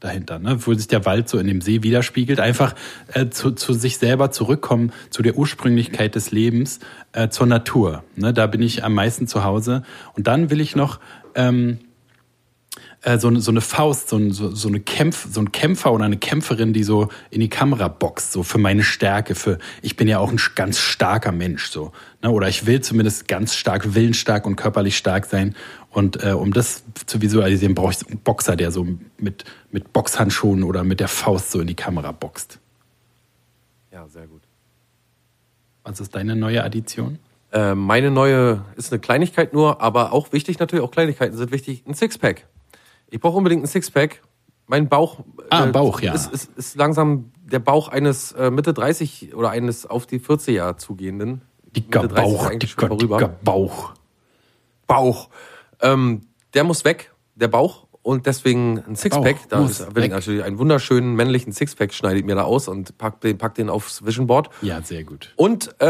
dahinter, ne? wo sich der Wald so in dem See widerspiegelt. Einfach äh, zu, zu sich selber zurückkommen, zu der Ursprünglichkeit des Lebens, äh, zur Natur. Ne? Da bin ich am meisten zu Hause. Und dann will ich noch... Ähm, äh, so, eine, so eine Faust, so, ein, so, so, eine Kämpf, so ein Kämpfer oder eine Kämpferin, die so in die Kamera boxt, so für meine Stärke, für ich bin ja auch ein ganz starker Mensch, so. Ne? Oder ich will zumindest ganz stark, willensstark und körperlich stark sein. Und äh, um das zu visualisieren, brauche ich einen Boxer, der so mit, mit Boxhandschuhen oder mit der Faust so in die Kamera boxt. Ja, sehr gut. Was ist deine neue Addition? Äh, meine neue ist eine Kleinigkeit nur, aber auch wichtig natürlich, auch Kleinigkeiten sind wichtig, ein Sixpack. Ich brauche unbedingt ein Sixpack. Mein Bauch, Ah, Bauch, ja. ist, ist, ist langsam der Bauch eines äh, Mitte 30 oder eines auf die 40er zugehenden. Dicker Mitte 30 ist Bauch, dicker, dicker Bauch. Bauch. Ähm, der muss weg, der Bauch. Und deswegen ein Sixpack. Bauch Da ist, will ich natürlich einen wunderschönen männlichen Sixpack schneide ich mir da aus und pack den, pack den aufs Vision Board. Ja, sehr gut. Und äh,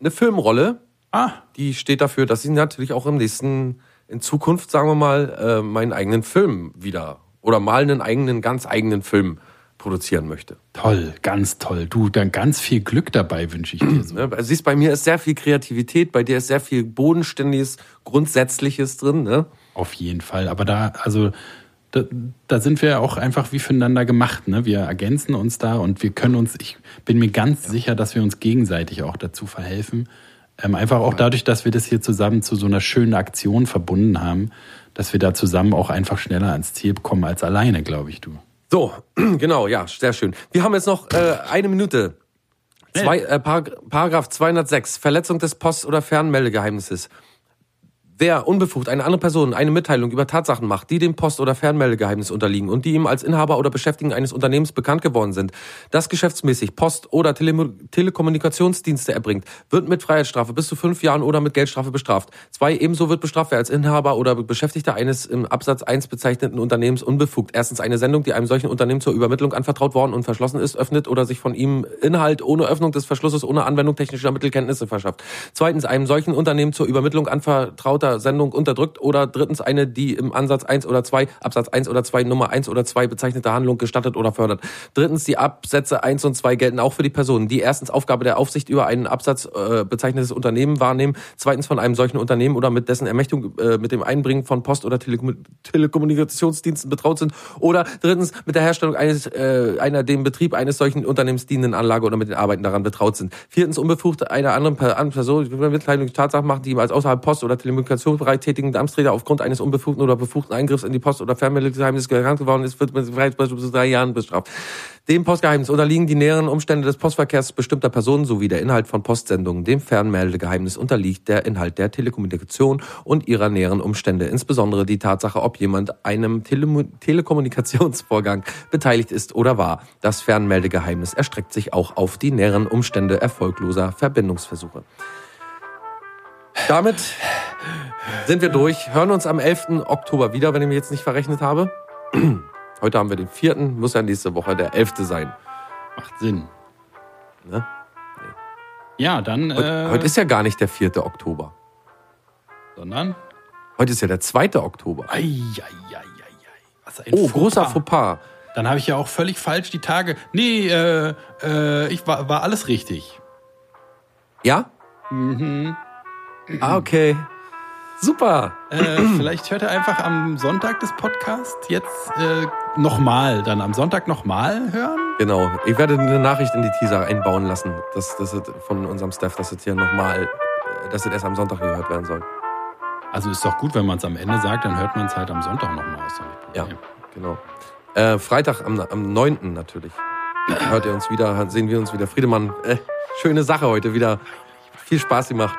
eine Filmrolle, Ah, die steht dafür, dass ich natürlich auch im nächsten, in Zukunft, sagen wir mal, äh, meinen eigenen Film wieder oder mal einen eigenen, ganz eigenen Film produzieren möchte. toll, ganz toll. Du, dann ganz viel Glück dabei wünsche ich dir so. Ne? Also siehst, bei mir ist sehr viel Kreativität, bei dir ist sehr viel Bodenständiges, Grundsätzliches drin. Ne? Auf jeden Fall. Aber da, also, da, da sind wir auch einfach wie füreinander gemacht. Ne? Wir ergänzen uns da und wir können uns, ich bin mir ganz sicher, dass wir uns gegenseitig auch dazu verhelfen. Ähm, einfach auch dadurch, dass wir das hier zusammen zu so einer schönen Aktion verbunden haben, dass wir da zusammen auch einfach schneller ans Ziel kommen als alleine, glaube ich, du. So, genau, ja, sehr schön. Wir haben jetzt noch äh, eine Minute. Zwei, äh, Parag Paragraph 206, Verletzung des Post- oder Fernmeldegeheimnisses. Wer unbefugt eine andere Person eine Mitteilung über Tatsachen macht, die dem Post- oder Fernmeldegeheimnis unterliegen und die ihm als Inhaber oder Beschäftigen eines Unternehmens bekannt geworden sind, das geschäftsmäßig Post- oder Tele Telekommunikationsdienste erbringt, wird mit Freiheitsstrafe bis zu fünf Jahren oder mit Geldstrafe bestraft. Zwei, ebenso wird bestraft, wer als Inhaber oder Beschäftigter eines im Absatz 1 bezeichneten Unternehmens unbefugt erstens eine Sendung, die einem solchen Unternehmen zur Übermittlung anvertraut worden und verschlossen ist, öffnet oder sich von ihm Inhalt ohne Öffnung des Verschlusses, ohne Anwendung technischer Mittelkenntnisse verschafft. Zweitens, einem solchen Unternehmen zur Übermittlung anvertrauter Sendung unterdrückt oder drittens eine, die im Ansatz 1 oder 2, Absatz 1 oder 2, Nummer 1 oder 2 bezeichnete Handlung gestattet oder fördert. Drittens, die Absätze 1 und 2 gelten auch für die Personen, die erstens Aufgabe der Aufsicht über einen Absatz äh, bezeichnetes Unternehmen wahrnehmen, zweitens von einem solchen Unternehmen oder mit dessen Ermächtigung äh, mit dem Einbringen von Post- oder Telekom Telekommunikationsdiensten betraut sind oder drittens mit der Herstellung eines äh, einer dem Betrieb eines solchen Unternehmens dienenden Anlage oder mit den Arbeiten daran betraut sind. Viertens unbefugt einer anderen Per- anderen Person Mitteilung Tatsachen machen, die ihm als außerhalb Post- oder Telekommunikationsbereich tätigen Amtsträger aufgrund eines unbefugten oder befugten Eingriffs in die Post- oder Fernmeldegeheimnis bekannt geworden ist, wird mit zu drei Jahren bestraft. Dem Postgeheimnis unterliegen die näheren Umstände des Postverkehrs bestimmter Personen sowie der Inhalt von Postsendungen. Dem Fernmeldegeheimnis unterliegt der Inhalt der Telekommunikation und ihrer näheren Umstände, insbesondere die Tatsache, ob jemand einem Tele Telekommunikationsvorgang beteiligt ist oder war. Das Fernmeldegeheimnis erstreckt sich auch auf die näheren Umstände erfolgloser Verbindungsversuche. Damit sind wir durch. Hören uns am 11. Oktober wieder, wenn ich mich jetzt nicht verrechnet habe. Heute haben wir den 4., muss ja nächste Woche der 11. sein. Macht Sinn. Ne? Ja, dann. Heute, Äh, heute ist ja gar nicht der 4. Oktober. sondern. Heute ist ja der 2. Oktober. Ei, ei, ei. Was ein Oh, Fauxpas. großer Fauxpas. Dann habe ich ja auch völlig falsch die Tage. Nee, äh, äh, ich war, war alles richtig. Ja? Ah, okay. Super. Äh, vielleicht hört er einfach am Sonntag des Podcasts jetzt äh, nochmal, dann am Sonntag nochmal hören. Genau. Ich werde eine Nachricht in die Teaser einbauen lassen, dass das von unserem Staff, dass es hier nochmal, äh, dass es erst am Sonntag gehört werden soll. Also ist doch gut, wenn man es am Ende sagt, dann hört man es halt am Sonntag nochmal. Nicht Ja, genau. Äh, Freitag am, am 9. natürlich. Hört ihr uns wieder, sehen wir uns wieder. Friedemann, äh, schöne Sache heute wieder. Viel Spaß gemacht.